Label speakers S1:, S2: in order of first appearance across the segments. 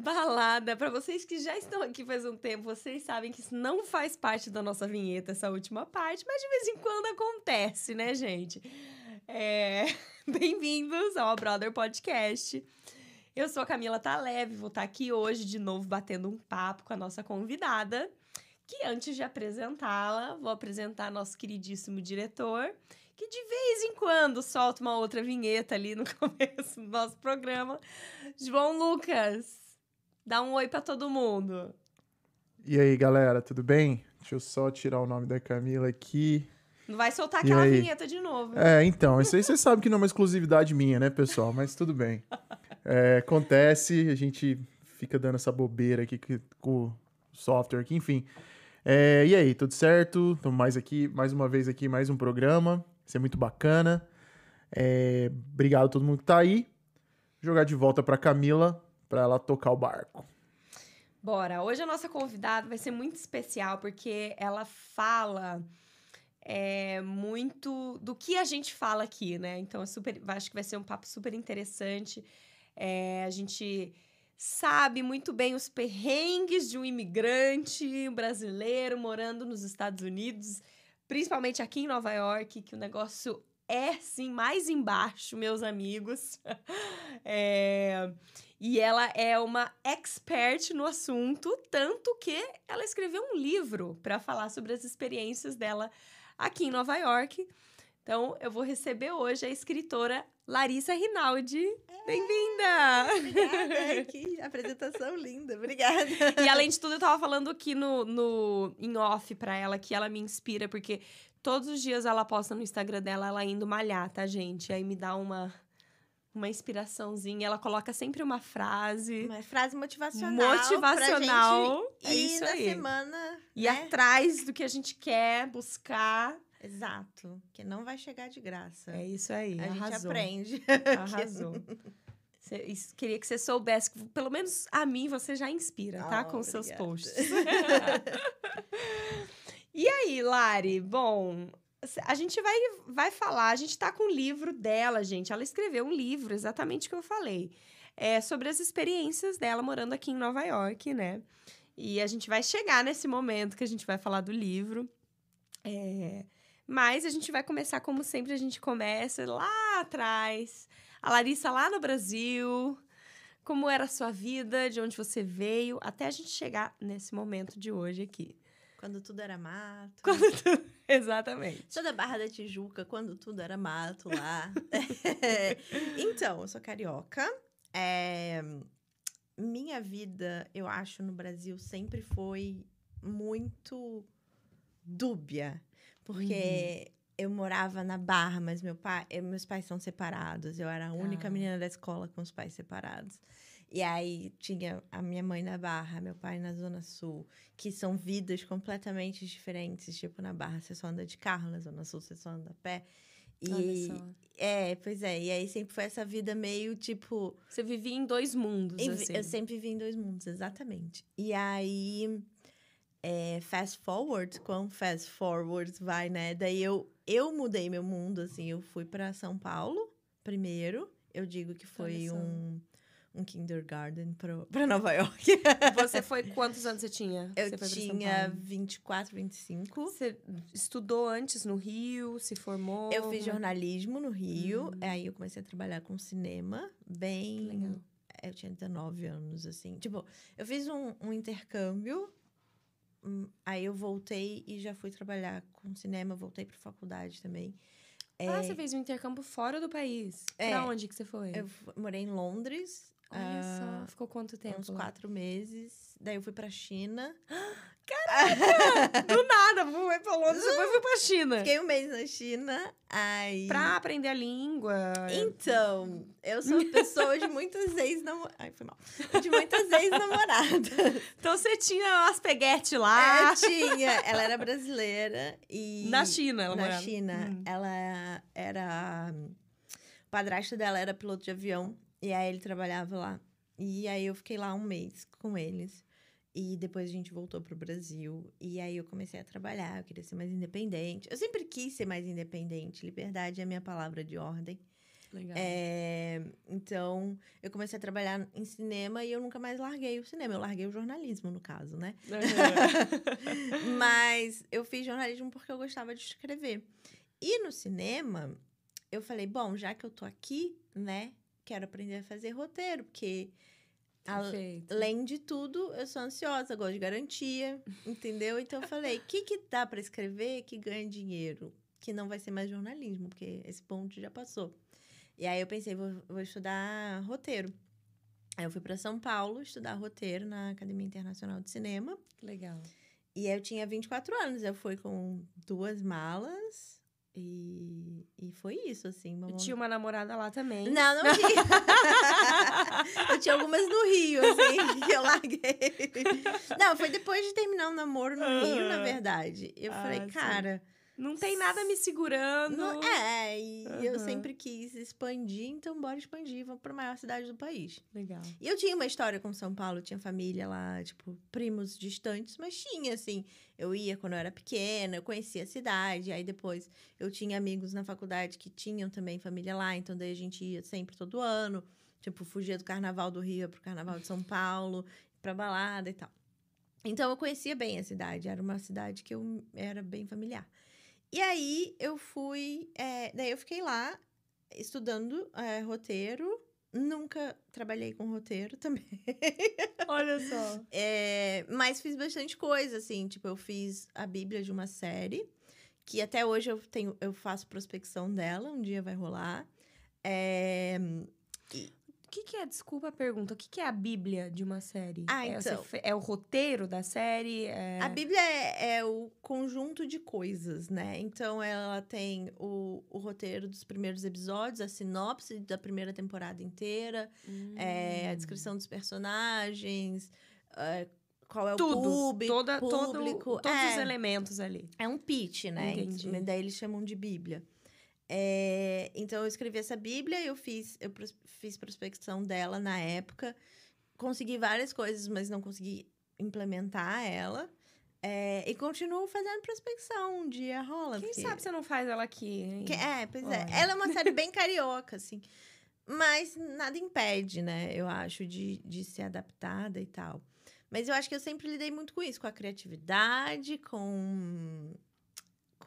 S1: balada. Para vocês que já estão aqui faz um tempo, vocês sabem que isso não faz parte da nossa vinheta, essa última parte, mas de vez em quando acontece, né, gente? É... Bem-vindos ao Brother Podcast. Eu sou a Camila Taleve, vou estar aqui hoje de novo batendo um papo com a nossa convidada. Que antes de apresentá-la, vou apresentar nosso queridíssimo diretor, que de vez em quando solta uma outra vinheta ali no começo do nosso programa. João Lucas, dá um oi para todo mundo.
S2: E aí, galera, tudo bem? Deixa eu só tirar o nome da Camila aqui.
S1: Não vai soltar aquela vinheta de novo.
S2: É, então, isso aí você sabe que não é uma exclusividade minha, né, pessoal? Mas tudo bem. É, acontece, a gente fica dando essa bobeira aqui com o software aqui, enfim. É, e aí, tudo certo? Estamos mais aqui, mais uma vez aqui, mais um programa. Isso é muito bacana. É, obrigado a todo mundo que tá aí. Jogar de volta para Camila para ela tocar o barco.
S1: Bora. Hoje a nossa convidada vai ser muito especial porque ela fala é, muito do que a gente fala aqui, né? Então, é super, acho que vai ser um papo super interessante. É, a gente sabe muito bem os perrengues de um imigrante brasileiro morando nos Estados Unidos, principalmente aqui em Nova York, que o negócio é sim mais embaixo, meus amigos. é, e ela é uma expert no assunto, tanto que ela escreveu um livro para falar sobre as experiências dela aqui em Nova York. Então, eu vou receber hoje a escritora Larissa Rinaldi. É, Bem-vinda!
S3: Obrigada, que apresentação linda, obrigada.
S1: E além de tudo, eu tava falando aqui no, no em off pra ela que ela me inspira, porque todos os dias ela posta no Instagram dela ela indo malhar, tá, gente? Aí me dá uma uma inspiraçãozinha. Ela coloca sempre uma frase.
S3: Uma frase motivacional.
S1: Motivacional.
S3: É isso na aí. semana.
S1: E né? atrás do que a gente quer buscar.
S3: Exato. Que não vai chegar de graça.
S1: É isso aí.
S3: A arrasou. gente aprende.
S1: Arrasou. Cê, queria que você soubesse que, pelo menos a mim, você já inspira, tá? Oh, Com obrigada. seus posts. e aí, Lari? Bom, a gente vai, vai falar, a gente tá com o livro dela, gente. Ela escreveu um livro, exatamente o que eu falei. É sobre as experiências dela morando aqui em Nova York, né? E a gente vai chegar nesse momento que a gente vai falar do livro. É... Mas a gente vai começar como sempre a gente começa lá atrás. A Larissa lá no Brasil. Como era a sua vida, de onde você veio, até a gente chegar nesse momento de hoje aqui.
S3: Quando tudo era mato.
S1: Quando tu... Exatamente.
S3: Sou da Barra da Tijuca, quando tudo era mato lá. então, eu sou carioca. É... Minha vida, eu acho, no Brasil sempre foi muito dúbia. Porque uhum. eu morava na Barra, mas meu pai, meus pais são separados. Eu era a única ah. menina da escola com os pais separados. E aí tinha a minha mãe na Barra, meu pai na Zona Sul, que são vidas completamente diferentes. Tipo, na Barra você só anda de carro, na Zona Sul você só anda a pé. E é, pois é, e aí sempre foi essa vida meio tipo.
S1: Você vivia em dois mundos, em, assim.
S3: Eu sempre vivi em dois mundos, exatamente. E aí, é, fast forward, quão fast forward vai, né? Daí eu, eu mudei meu mundo, assim, eu fui para São Paulo primeiro. Eu digo que foi um um kindergarten para Nova York.
S1: Você foi quantos anos você tinha?
S3: Eu você tinha 24, 25.
S1: Você estudou antes no Rio, se formou?
S3: Eu fiz jornalismo no Rio, uhum. aí eu comecei a trabalhar com cinema, bem Legal. Eu tinha 19 anos, assim. Tipo, eu fiz um, um intercâmbio, hum, aí eu voltei e já fui trabalhar com cinema, voltei para faculdade também.
S1: Ah, é... você fez um intercâmbio fora do país? É, pra onde que você foi?
S3: Eu morei em Londres,
S1: Olha só, ah, ficou quanto tempo?
S3: Uns lá? quatro meses. Daí eu fui pra China.
S1: Caraca! do nada, fui pra Londres, depois fui pra China.
S3: Fiquei um mês na China, aí...
S1: Pra aprender a língua.
S3: Então, eu sou pessoa de muitas ex-namoradas. Ai, foi mal. De muitas ex-namoradas.
S1: então, você tinha umas peguete lá?
S3: É, tinha. Ela era brasileira e...
S1: Na China, ela
S3: Na
S1: morava.
S3: China. Hum. Ela era... O padrasto dela era piloto de avião. E aí ele trabalhava lá. E aí eu fiquei lá um mês com eles. E depois a gente voltou pro Brasil. E aí eu comecei a trabalhar, eu queria ser mais independente. Eu sempre quis ser mais independente. Liberdade é a minha palavra de ordem.
S1: Legal.
S3: É, então, eu comecei a trabalhar em cinema e eu nunca mais larguei o cinema. Eu larguei o jornalismo, no caso, né?
S1: Uhum.
S3: Mas eu fiz jornalismo porque eu gostava de escrever. E no cinema, eu falei, bom, já que eu tô aqui, né, quero aprender a fazer roteiro, porque
S1: Perfeito.
S3: além de tudo, eu sou ansiosa, gosto de garantia, entendeu? Então eu falei, o que que dá para escrever que ganha dinheiro? Que não vai ser mais jornalismo, porque esse ponto já passou. E aí eu pensei, vou, vou estudar roteiro. Aí eu fui para São Paulo estudar roteiro na Academia Internacional de Cinema.
S1: Legal.
S3: E aí eu tinha 24 anos, eu fui com duas malas e, e foi isso, assim. uma
S1: Eu tinha uma namorada lá também.
S3: Não, não tinha. eu tinha algumas no Rio, assim, que eu larguei. Não, foi depois de terminar o namoro no Rio, na verdade. Eu
S1: Ah,
S3: falei, cara,
S1: Não tem nada me segurando.
S3: não, é, e eu
S1: Aham.
S3: sempre quis expandir, então bora expandir, vamos pra maior cidade do país.
S1: Legal.
S3: E eu tinha uma história com São Paulo, tinha família lá, tipo, primos distantes, mas tinha, assim. Eu ia quando eu era pequena, eu conhecia a cidade, aí depois eu tinha amigos na faculdade que tinham também família lá, então daí a gente ia sempre todo ano, tipo, fugia do carnaval do Rio ia pro carnaval de São Paulo, pra balada e tal. Então eu conhecia bem a cidade, era uma cidade que eu era bem familiar. E aí eu fui, é, daí eu fiquei lá estudando é, roteiro, nunca trabalhei com roteiro também.
S1: Olha só.
S3: É, mas fiz bastante coisa, assim. Tipo, eu fiz a Bíblia de uma série, que até hoje eu, tenho, eu faço prospecção dela, um dia vai rolar. É,
S1: O que, que é, desculpa a pergunta, o que, que é a Bíblia de uma série?
S3: Ah,
S1: é, você
S3: então.
S1: é o roteiro da série? É...
S3: A Bíblia é, é o conjunto de coisas, né? Então, ela tem o, o roteiro dos primeiros episódios, a sinopse da primeira temporada inteira,
S1: Hum.
S3: é, a descrição dos personagens, é, qual é o
S1: Tudo.
S3: público,
S1: toda, todo-
S3: público.
S1: todos
S3: é.
S1: os elementos ali.
S3: É um pitch, né?
S1: Entendi.
S3: Ent- Daí eles chamam de Bíblia. É, então eu escrevi essa Bíblia, eu fiz, eu pros- fiz prospecção dela na época, consegui várias coisas, mas não consegui implementar ela. É, e continuo fazendo prospecção, um dia rola.
S1: Quem
S3: porque-
S1: sabe você não faz ela aqui, hein?
S3: que- é, pois é.
S1: Olha.
S3: Ela é uma série bem carioca, assim. Mas nada impede, né? Eu acho, de, de ser adaptada e tal. Mas eu acho que eu sempre lidei muito com isso, com a criatividade, com,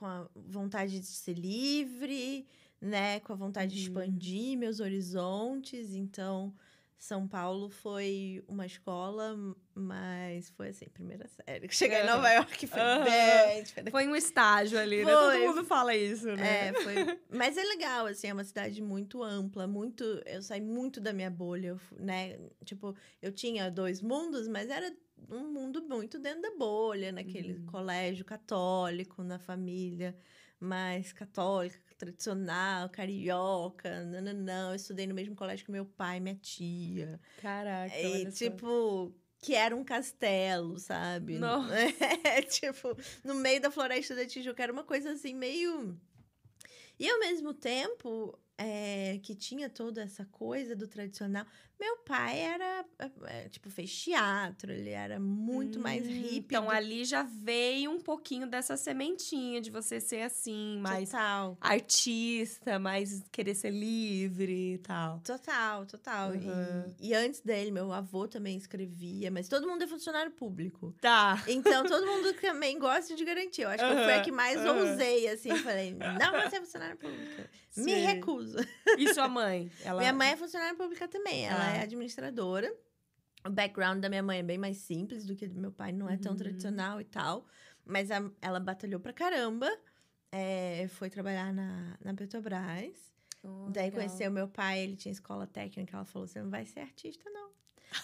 S3: com a vontade de ser livre, né? Com a vontade de
S1: Uhum.
S3: expandir meus horizontes. Então, São Paulo foi uma escola, mas foi assim, primeira série. Cheguei em. Nova York foi
S1: Aham.
S3: bem diferente.
S1: Foi um estágio ali, né?
S3: Foi.
S1: Todo mundo fala isso, né?
S3: É, foi. Mas é legal, assim, é uma cidade muito ampla, muito. Eu saí muito da minha bolha, né? Tipo, eu tinha dois mundos, mas era um mundo muito dentro da bolha, naquele
S1: Uhum.
S3: colégio católico, na família mais católica, tradicional, carioca, não, não, Eu estudei no mesmo colégio que meu pai e minha tia.
S1: Caraca,
S3: E, tipo, que era um castelo, sabe?
S1: Nossa.
S3: É, tipo, no meio da floresta da Tijuca, era uma coisa assim, meio. E ao mesmo tempo é, que tinha toda essa coisa do tradicional, meu pai era, é, tipo, fez teatro, ele era muito mais
S1: Hum,
S3: hippie.
S1: Então
S3: do-
S1: ali já veio um pouquinho dessa sementinha de você ser assim, mais
S3: Total.
S1: artista, mais querer ser livre e tal.
S3: Total, total. E-
S1: Uhum.
S3: E, antes dele, meu avô também escrevia, mas todo mundo é funcionário público.
S1: Tá.
S3: Então, todo mundo também gosta de garantia. Eu acho que eu fui a que mais
S1: aham.
S3: ousei, assim. Falei, não vou ser funcionária pública. Me
S1: Sei.
S3: recuso.
S1: E sua mãe? Ela...
S3: Minha mãe é funcionária pública também. Ela
S1: Ah.
S3: É administradora. O background da minha mãe é bem mais simples do que do meu pai. Não é tão
S1: Uhum.
S3: tradicional e tal. Mas a- ela batalhou pra caramba. é, foi trabalhar na, na Petrobras.
S1: Oh,
S3: Daí
S1: legal.
S3: conheceu meu pai, ele tinha escola técnica. Ela falou: você não vai ser artista, não.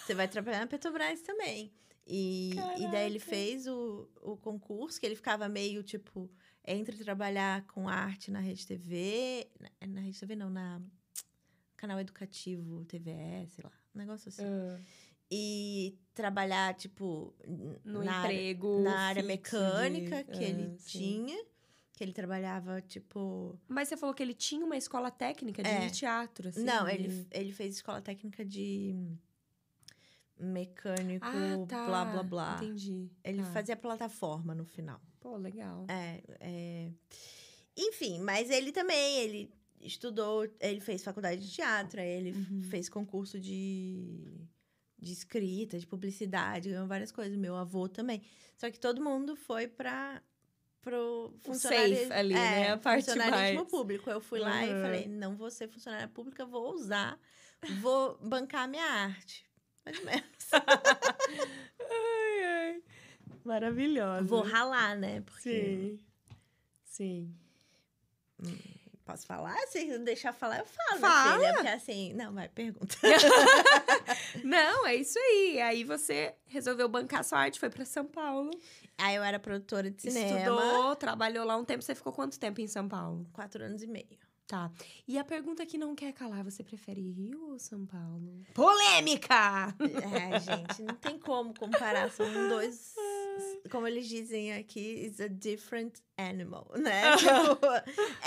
S3: Você vai trabalhar na Petrobras também. E, e daí ele fez o, o concurso, que ele ficava meio tipo entre trabalhar com arte na Rede TV. Na, na Rede TV, não, na canal educativo, TVE, sei lá, um negócio assim.
S1: Ah,
S3: E trabalhar, tipo,
S1: no
S3: na área-
S1: emprego.
S3: na área mecânica
S1: de-
S3: que ele
S1: Ah, sim.
S3: tinha. Que ele trabalhava, tipo.
S1: Mas você falou que ele tinha uma escola técnica de
S3: É.
S1: teatro, assim.
S3: Não,
S1: de-
S3: ele, ele fez escola técnica de mecânico,
S1: Ah, tá.
S3: blá, blá, blá.
S1: Entendi.
S3: Ele
S1: Tá.
S3: fazia plataforma no final.
S1: Pô, legal.
S3: É, é... Enfim, mas ele também, ele estudou, ele fez faculdade de teatro, aí ele
S1: Uhum.
S3: fez concurso de, de escrita, de publicidade, ganhou várias coisas. Meu avô também. Só que todo mundo foi para pro
S1: O
S3: funcionarismo,
S1: safe ali,
S3: é,
S1: né? A parte
S3: funcionarismo
S1: mais-
S3: público. Eu fui lá e
S1: Uhum.
S3: falei, não vou ser funcionária pública, vou usar, vou bancar minha arte. Mais ou menos.
S1: Ai, ai. Maravilhosa.
S3: Vou ralar, né? Porque
S1: Sim. Sim.
S3: Posso falar? Se deixar falar, eu falo,
S1: Fala.
S3: minha filha. Porque assim, não, vai, pergunta.
S1: Não, é isso aí. Aí você resolveu bancar sua arte, foi pra São Paulo.
S3: Aí eu era produtora de cinema.
S1: Estudou, trabalhou lá um tempo. Você ficou quanto tempo em São Paulo?
S3: Quatro anos e meio.
S1: Tá. E a pergunta que não quer calar, você prefere Rio ou São Paulo? Polêmica!
S3: É, gente, não tem como comparar. São dois. Como eles dizem aqui, is a different animal, né? Tipo,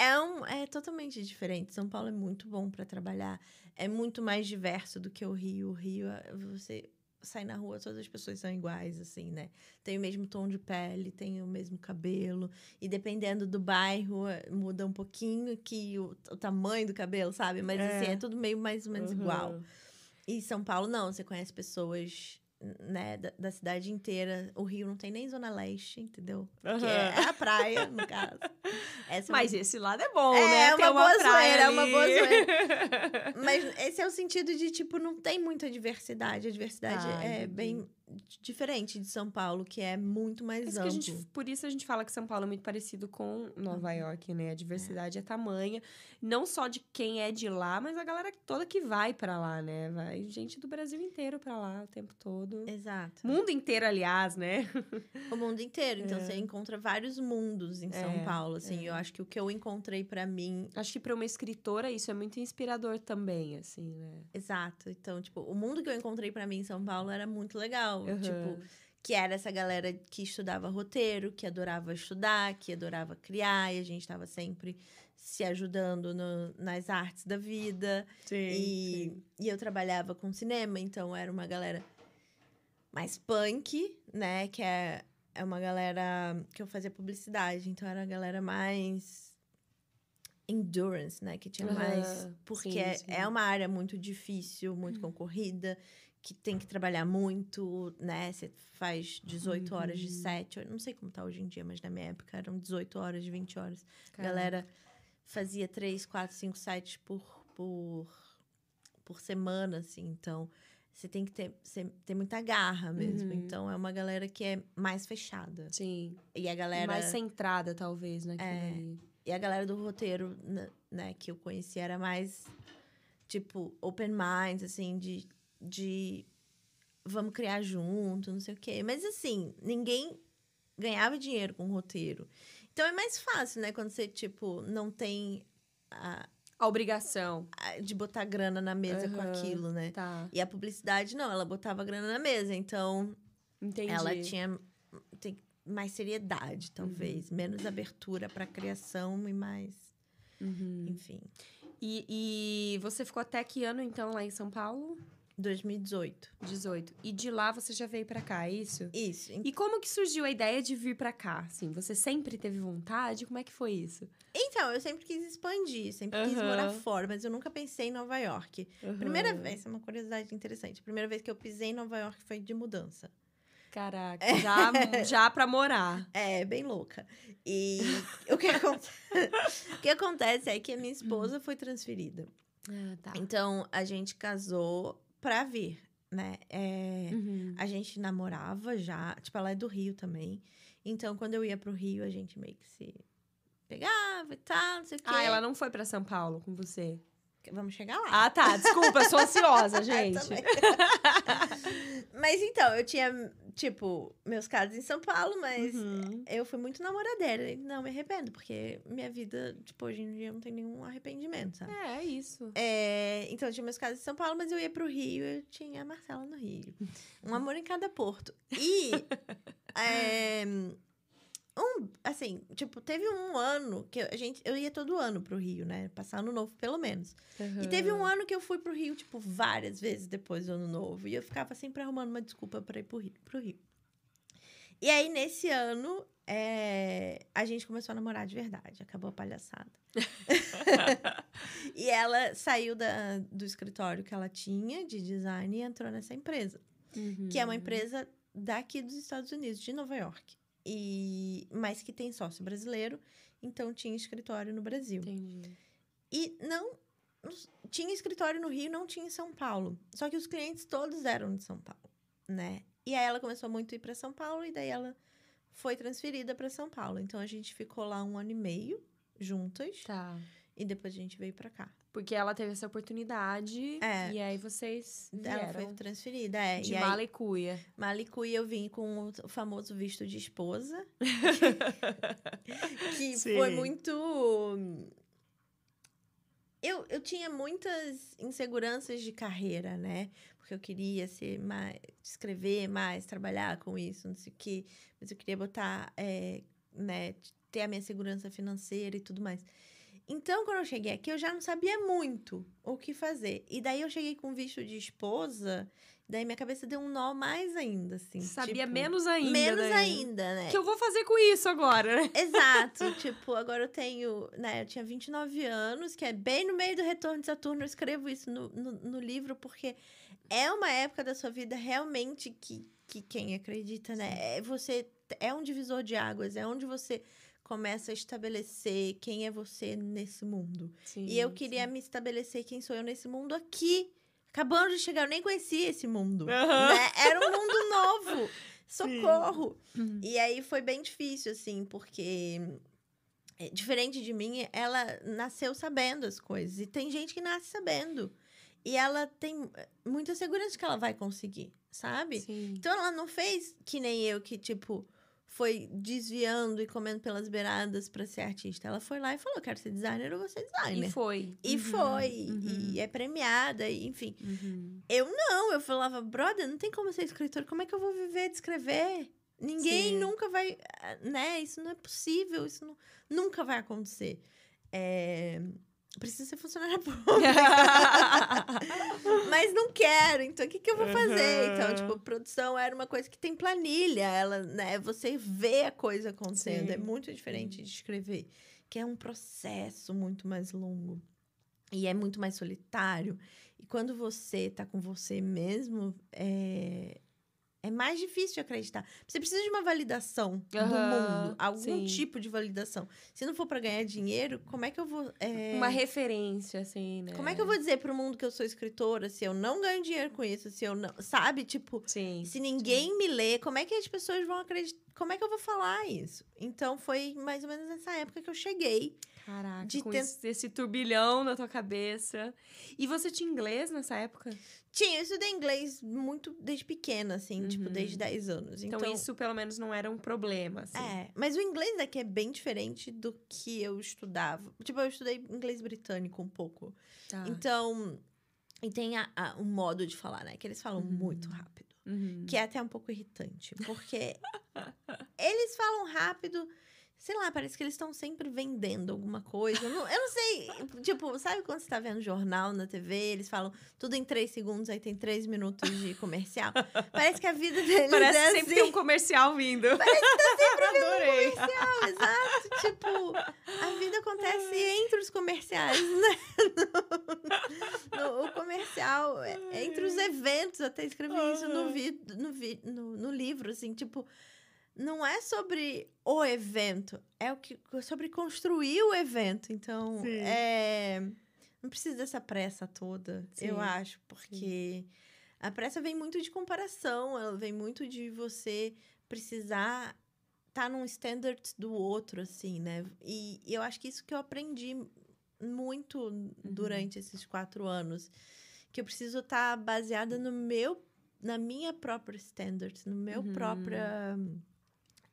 S3: é, um, é totalmente diferente. São Paulo é muito bom para trabalhar. É muito mais diverso do que o Rio. O Rio, é- você sai na rua, todas as pessoas são iguais, assim, né? Tem o mesmo tom de pele, tem o mesmo cabelo. E dependendo do bairro, é, muda um pouquinho que o, o tamanho do cabelo, sabe? Mas, assim,
S1: É.
S3: é tudo meio mais ou menos igual.
S1: Uhum.
S3: E São Paulo, não. Você conhece pessoas, né, da, da cidade inteira. O Rio não tem nem Zona Leste, entendeu? Que
S1: Aham.
S3: é a praia, no caso. Essa é
S1: Mas
S3: uma-
S1: esse lado é bom,
S3: É,
S1: né?
S3: é
S1: Ter
S3: uma boa zoeira, é uma boa
S1: ali.
S3: Mas esse é o sentido de, tipo, não tem muita diversidade. A diversidade
S1: Ah,
S3: é
S1: entendi.
S3: bem diferente de São Paulo, que é muito mais
S1: Isso que a
S3: amplo.
S1: gente, por isso a gente fala que São Paulo é muito parecido com Nova
S3: Uhum.
S1: York, né? A diversidade é. tamanha, não só de quem é de lá, mas a galera toda que vai pra lá, né? Vai gente do Brasil inteiro pra lá o tempo todo.
S3: Exato.
S1: Mundo inteiro, aliás, né?
S3: O mundo inteiro. Então,
S1: É.
S3: você encontra vários mundos em São
S1: É,
S3: Paulo, assim.
S1: é.
S3: Eu acho que o que eu encontrei pra mim
S1: Acho que pra uma escritora isso é muito inspirador também, assim, né?
S3: Exato. Então, tipo, o mundo que eu encontrei pra mim em São Paulo era muito legal.
S1: Uhum.
S3: Tipo, que era essa galera que estudava roteiro, que adorava estudar, que adorava criar, e a gente tava sempre se ajudando no- nas artes da vida.
S1: Sim.
S3: E, e eu trabalhava com cinema, então era uma galera mais punk, né? Que é, é uma galera que eu fazia publicidade, então era a galera mais endurance, né? Que tinha mais.
S1: Aham,
S3: Porque
S1: sim,
S3: é,
S1: sim.
S3: é uma área muito difícil, muito concorrida, que tem que trabalhar muito, né? Você faz 18 horas de
S1: Uhum.
S3: 7, eu não sei como tá hoje em dia, mas na minha época eram 18 horas, 20 horas. A
S1: Caraca.
S3: galera fazia 3, 4, 5 sites por, por, por semana, assim. Então, você tem que ter, ter muita garra mesmo.
S1: Uhum.
S3: Então, é uma galera que é mais fechada.
S1: Sim.
S3: E a galera...
S1: Mais centrada, talvez, naquilo
S3: É.
S1: ali.
S3: E a galera do roteiro, né, que eu conheci era mais, tipo, open minds, assim, de, de vamos criar junto, não sei o quê. Mas, assim, ninguém ganhava dinheiro com roteiro. Então, é mais fácil, né? Quando você, tipo, não tem a,
S1: A obrigação.
S3: a- de botar grana na mesa com
S1: Aham.
S3: aquilo, né?
S1: Tá.
S3: E a publicidade, não. Ela botava grana na mesa. Então,
S1: Entendi.
S3: ela tinha tem mais seriedade, talvez. Menos abertura para criação e mais...
S1: Uhum.
S3: Enfim.
S1: E, e você ficou até que ano, então, lá em São Paulo?
S3: 2018.
S1: 18. E de lá você já veio pra cá, é isso?
S3: Isso.
S1: E como que surgiu a ideia de vir pra cá? Assim, você sempre teve vontade? Como é que foi isso?
S3: Então, eu sempre quis expandir, sempre quis morar fora, mas eu nunca pensei em Nova York. Primeira vez, é uma curiosidade interessante. A primeira vez que eu pisei em Nova York foi de mudança.
S1: Caraca, já, já pra morar.
S3: É, bem louca. E o, que aconte- o que acontece é que a minha esposa foi transferida.
S1: Ah, tá.
S3: Então, a gente casou pra vir, né? É,
S1: Uhum.
S3: A gente namorava já, tipo, ela é do Rio também. Então, quando eu ia pro Rio, a gente meio que se pegava e tal, não sei o quê.
S1: Ah, ela não foi pra São Paulo com você?
S3: Vamos chegar lá.
S1: Ah, tá. Desculpa, sou ansiosa, gente.
S3: também. Mas então, eu tinha, tipo, meus casos em São Paulo, mas
S1: Uhum.
S3: eu fui muito namoradeira. E não me arrependo, porque minha vida, tipo, hoje em dia não tem nenhum arrependimento, sabe?
S1: É, é isso.
S3: É, então, eu tinha meus casos em São Paulo, mas eu ia pro Rio, eu tinha a Marcela no Rio. Um amor em cada porto. E. é, um, assim, tipo, teve um ano que a gente. Eu ia todo ano pro Rio, né? Passar ano novo, pelo menos. E teve um ano que eu fui pro Rio, tipo, várias vezes depois do ano novo. E eu ficava sempre arrumando uma desculpa pra ir pro Rio. Pro Rio. E aí, nesse ano, é, a gente começou a namorar de verdade. Acabou a palhaçada. e ela saiu da, do escritório que ela tinha de design e entrou nessa empresa. Que é uma
S1: Uhum.
S3: empresa daqui dos Estados Unidos, de Nova York. E, mas que tem sócio brasileiro. Então tinha escritório no Brasil.
S1: Entendi.
S3: E não. Tinha escritório no Rio, não tinha em São Paulo. Só que os clientes todos eram de São Paulo, né? E aí ela começou muito a ir para São Paulo e daí ela foi transferida para São Paulo. Então a gente ficou lá um ano e meio juntas
S1: Tá.
S3: e depois a gente veio para cá.
S1: Porque ela teve essa oportunidade.
S3: É.
S1: E aí vocês
S3: Ela
S1: vieram
S3: foi transferida, é.
S1: de
S3: e aí,
S1: mala e cuia.
S3: Malicuí eu vim com o famoso visto de esposa. que foi muito. Eu, eu tinha muitas inseguranças de carreira, né? Porque eu queria ser mais, escrever mais, trabalhar com isso, não sei o quê. Mas eu queria botar, é, né, ter a minha segurança financeira e tudo mais. Então, quando eu cheguei aqui, eu já não sabia muito o que fazer. E daí eu cheguei com visto de esposa, daí minha cabeça deu um nó mais ainda, assim.
S1: Sabia
S3: tipo,
S1: menos ainda.
S3: Menos
S1: né?
S3: ainda, né?
S1: O que eu vou fazer com isso agora, né?
S3: Exato. tipo, agora eu tenho, né? Eu tinha 29 anos, que é bem no meio do retorno de Saturno. Eu escrevo isso no, no, no livro, porque é uma época da sua vida realmente que, que quem acredita, né? É você é um divisor de águas, é onde você começa a estabelecer quem é você nesse mundo.
S1: Sim,
S3: E eu queria me estabelecer quem sou eu nesse mundo aqui. Acabando de chegar, eu nem conhecia esse mundo.
S1: Aham.
S3: né? Era um mundo novo. Socorro!
S1: Uhum.
S3: E aí foi bem difícil, assim, porque é, diferente de mim, ela nasceu sabendo as coisas. E tem gente que nasce sabendo. E ela tem eh, muita segurança que ela vai conseguir, sabe?
S1: Sim.
S3: Então ela não fez que nem eu, que, tipo, foi desviando e comendo pelas beiradas pra ser artista. Ela foi lá e falou: quero ser designer, eu vou ser designer.
S1: E foi.
S3: E
S1: Uhum,
S3: foi,
S1: uhum,
S3: e é premiada, e, enfim.
S1: uhum.
S3: Eu não, eu falava, brother, não tem como ser escritor, como é que eu vou viver de escrever? Ninguém
S1: Sim.
S3: nunca vai, ah, né? Isso não é possível, isso não- nunca vai acontecer. É, Preciso ser funcionária pública. Mas não quero, então o que, que eu vou fazer? Então,
S1: Uhum.
S3: tipo, produção era uma coisa que tem planilha, ela, né? Você vê a coisa acontecendo.
S1: Sim.
S3: É muito diferente de escrever, que é um processo muito mais longo. E é muito mais solitário. E quando você tá com você mesmo, é, é mais difícil de acreditar. Você precisa de uma validação do
S1: Aham,
S3: mundo, algum
S1: sim.
S3: tipo de validação. Se não for para ganhar dinheiro, como é que eu vou. é,
S1: Uma referência, assim, né?
S3: como é que eu vou dizer pro mundo que eu sou escritora se eu não ganho dinheiro com isso, se eu não. Sabe? Tipo,
S1: Sim.
S3: se ninguém me lê, como é que as pessoas vão acreditar? Como é que eu vou falar isso? Então foi mais ou menos nessa época que eu cheguei.
S1: Caraca,
S3: de
S1: com
S3: ten-
S1: esse, esse turbilhão na tua cabeça. E você tinha inglês nessa época?
S3: Tinha, eu estudei inglês muito desde pequena, assim, tipo,
S1: Uhum.
S3: desde 10 anos.
S1: Então,
S3: Então,
S1: isso pelo menos não era um problema, assim.
S3: É, mas o inglês daqui é bem diferente do que eu estudava. Tipo, eu estudei inglês britânico um pouco.
S1: Tá.
S3: Então, e tem a, a- um modo de falar, né? Que eles falam
S1: Uhum.
S3: muito rápido.
S1: Uhum.
S3: Que é até um pouco irritante. Porque eles falam rápido. Sei lá, parece que eles estão sempre vendendo alguma coisa. Eu não, eu não sei. Tipo, sabe quando você tá vendo jornal na TV? Eles falam tudo em três segundos, aí tem três minutos de comercial. Parece que a vida deles
S1: Parece
S3: é
S1: que sempre
S3: assim.
S1: tem um comercial vindo. Parece que tá sempre Adorei.
S3: comercial, exato. Tipo, a vida acontece entre os comerciais, né? No- no- o comercial, é, é entre os eventos, eu até escrevi isso no, vi, no, vi, no, no livro, assim, tipo, não é sobre o evento, é o que, sobre construir o evento. Então,
S1: Sim.
S3: é, não precisa dessa pressa toda, eu
S1: Sim,
S3: acho, porque a pressa vem muito de comparação, ela vem muito de você precisar estar num standard do outro, assim, né? E, e eu acho que isso que eu aprendi muito durante esses quatro anos. Que eu preciso estar baseada no meu, na minha própria standard, no meu
S1: Uhum.
S3: própria,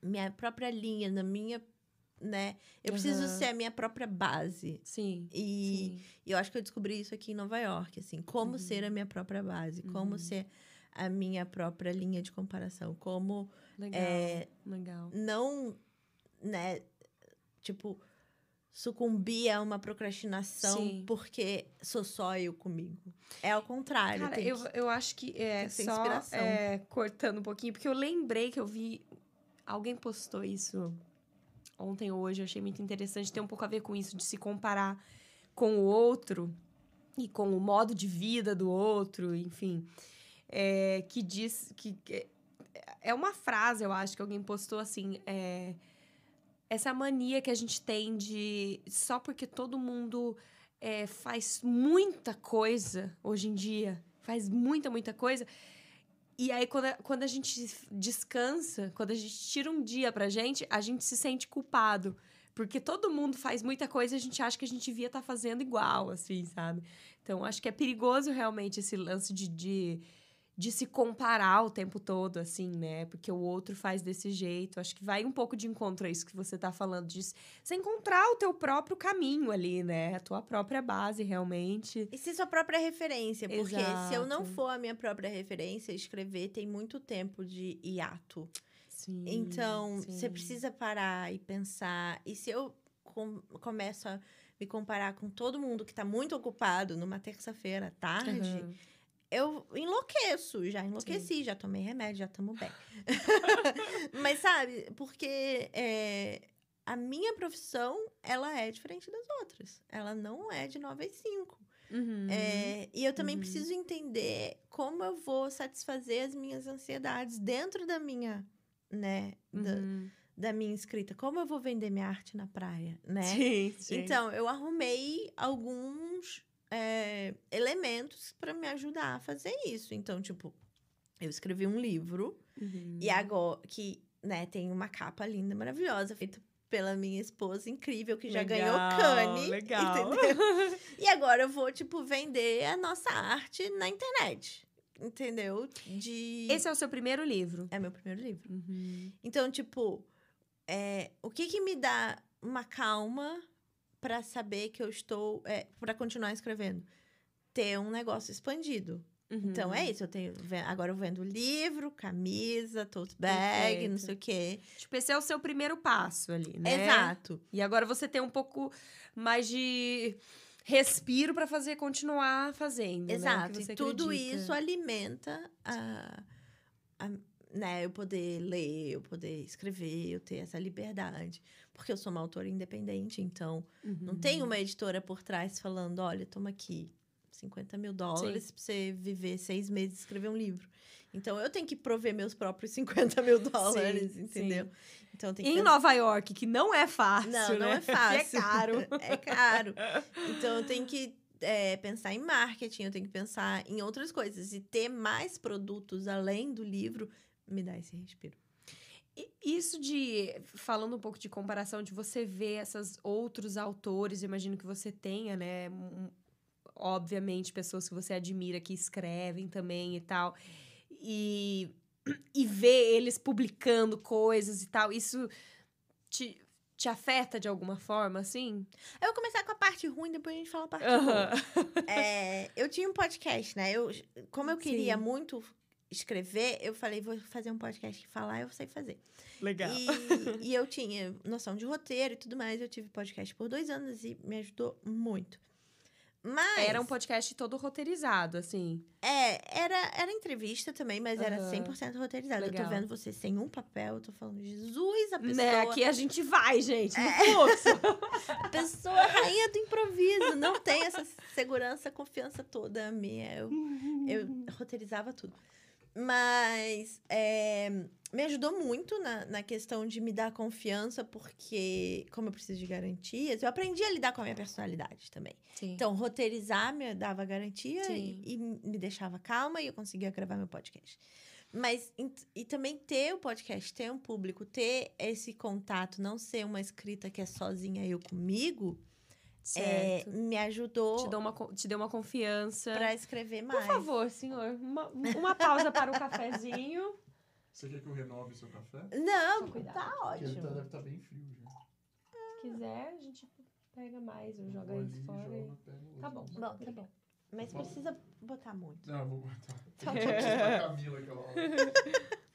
S3: minha própria linha, na minha, né? Eu preciso
S1: Aham.
S3: ser a minha própria base.
S1: Sim.
S3: E
S1: sim.
S3: eu acho que eu descobri isso aqui em Nova York, assim, como
S1: Uhum.
S3: ser a minha própria base, como
S1: Uhum.
S3: ser a minha própria linha de comparação, como
S1: Legal.
S3: é,
S1: Legal.
S3: não, né, tipo, sucumbir a uma procrastinação
S1: Sim.
S3: porque sou só eu comigo. É ao contrário.
S1: Cara, eu,
S3: que-
S1: eu acho que é
S3: que
S1: só é, cortando um pouquinho, porque eu lembrei que eu vi. Alguém postou isso ontem ou hoje, eu achei muito interessante, tem um pouco a ver com isso, de se comparar com o outro e com o modo de vida do outro, enfim. É, que diz que. É uma frase, eu acho, que alguém postou assim. É, essa mania que a gente tem de. Só porque todo mundo é, faz muita coisa hoje em dia, faz muita, muita coisa. E aí, quando a, quando a gente descansa, quando a gente tira um dia pra gente, a gente se sente culpado. Porque todo mundo faz muita coisa e a gente acha que a gente devia estar tá fazendo igual, assim, sabe? Então, acho que é perigoso realmente esse lance de, de de se comparar o tempo todo, assim, né? Porque o outro faz desse jeito. Acho que vai um pouco de encontro a isso que você tá falando, de você encontrar o teu próprio caminho ali, né? A tua própria base, realmente.
S3: E se sua própria referência, porque Exato. se eu não for a minha própria referência, escrever tem muito tempo de hiato. Sim, então, sim. você precisa parar e pensar. E se eu com, começo a me comparar com todo mundo que tá muito ocupado numa terça-feira à tarde... Uhum eu enlouqueço, já enlouqueci, Sim. já tomei remédio, já estamos bem. Mas sabe, porque é, a minha profissão, ela é diferente das outras. Ela não é de 9 às 5. Uhum. É, e eu também uhum. preciso entender como eu vou satisfazer as minhas ansiedades dentro da minha, né, uhum. da, da minha escrita. Como eu vou vender minha arte na praia, né? Sim, sim. Então, eu arrumei alguns é, elementos para me ajudar a fazer isso. Então, tipo, eu escrevi um livro uhum. e agora que, né, tem uma capa linda, maravilhosa, feita pela minha esposa incrível que já legal, ganhou Cane, legal. entendeu? e agora eu vou tipo vender a nossa arte na internet. Entendeu? De
S1: Esse é o seu primeiro livro?
S3: É meu primeiro livro. Uhum. Então, tipo, é, o que que me dá uma calma para saber que eu estou. É, para continuar escrevendo. Ter um negócio expandido. Uhum. Então é isso, eu tenho. Agora eu vendo livro, camisa, tote bag, Perfeito. não sei o quê.
S1: Tipo, esse é o seu primeiro passo ali, né?
S3: Exato.
S1: E agora você tem um pouco mais de respiro para fazer continuar fazendo. Né?
S3: Exato. Né? E tudo acredita. isso alimenta a, a, né, eu poder ler, eu poder escrever, eu ter essa liberdade. Porque eu sou uma autora independente, então uhum. não tem uma editora por trás falando: olha, toma aqui 50 mil dólares para você viver seis meses e escrever um livro. Então eu tenho que prover meus próprios 50 mil dólares, sim, entendeu? Sim.
S1: Então tem que... Em Nova York, que não é fácil.
S3: Não,
S1: não
S3: né? é fácil. é caro. é caro. Então eu tenho que é, pensar em marketing, eu tenho que pensar em outras coisas. E ter mais produtos além do livro me dá esse respiro.
S1: Isso de, falando um pouco de comparação, de você ver esses outros autores, imagino que você tenha, né? Obviamente, pessoas que você admira que escrevem também e tal. E, e ver eles publicando coisas e tal, isso te, te afeta de alguma forma, assim?
S3: Eu vou começar com a parte ruim, depois a gente fala a parte uhum. boa. É, eu tinha um podcast, né? Eu, como eu queria Sim. muito escrever, eu falei, vou fazer um podcast que falar, eu sei fazer.
S1: Legal.
S3: E, e, eu tinha noção de roteiro e tudo mais. Eu tive podcast por dois anos e me ajudou muito. Mas.
S1: Era um podcast todo roteirizado, assim.
S3: É, era, era entrevista também, mas uhum. era 100% roteirizado. Legal. Eu tô vendo você sem um papel, eu tô falando, Jesus, a né, pessoa. Né,
S1: aqui a gente vai, gente, no é. fluxo.
S3: a pessoa rainha do improviso, não tem essa segurança, confiança toda minha. Eu, eu roteirizava tudo. Mas é, me ajudou muito na, na questão de me dar confiança, porque, como eu preciso de garantias, eu aprendi a lidar com a minha personalidade também. Sim. Então, roteirizar me dava garantia e, e, me deixava calma e eu conseguia gravar meu podcast. Mas, e, e também ter o podcast, ter um público, ter esse contato, não ser uma escrita que é sozinha eu comigo, é, me ajudou.
S1: Te deu uma, te deu uma confiança.
S3: Para escrever mais.
S1: Por favor, senhor, uma, uma pausa para o cafezinho.
S2: Você quer que eu renove o seu café?
S3: Não, tá ótimo.
S2: Porque ele tá, deve estar tá bem frio já.
S1: Se quiser, a gente pega mais ou joga isso fora. Joga, e... Tá bom.
S3: Bom, tá bom. Mas tá precisa botar muito.
S2: Não, vou botar. Tá bom. Camila aquela hora.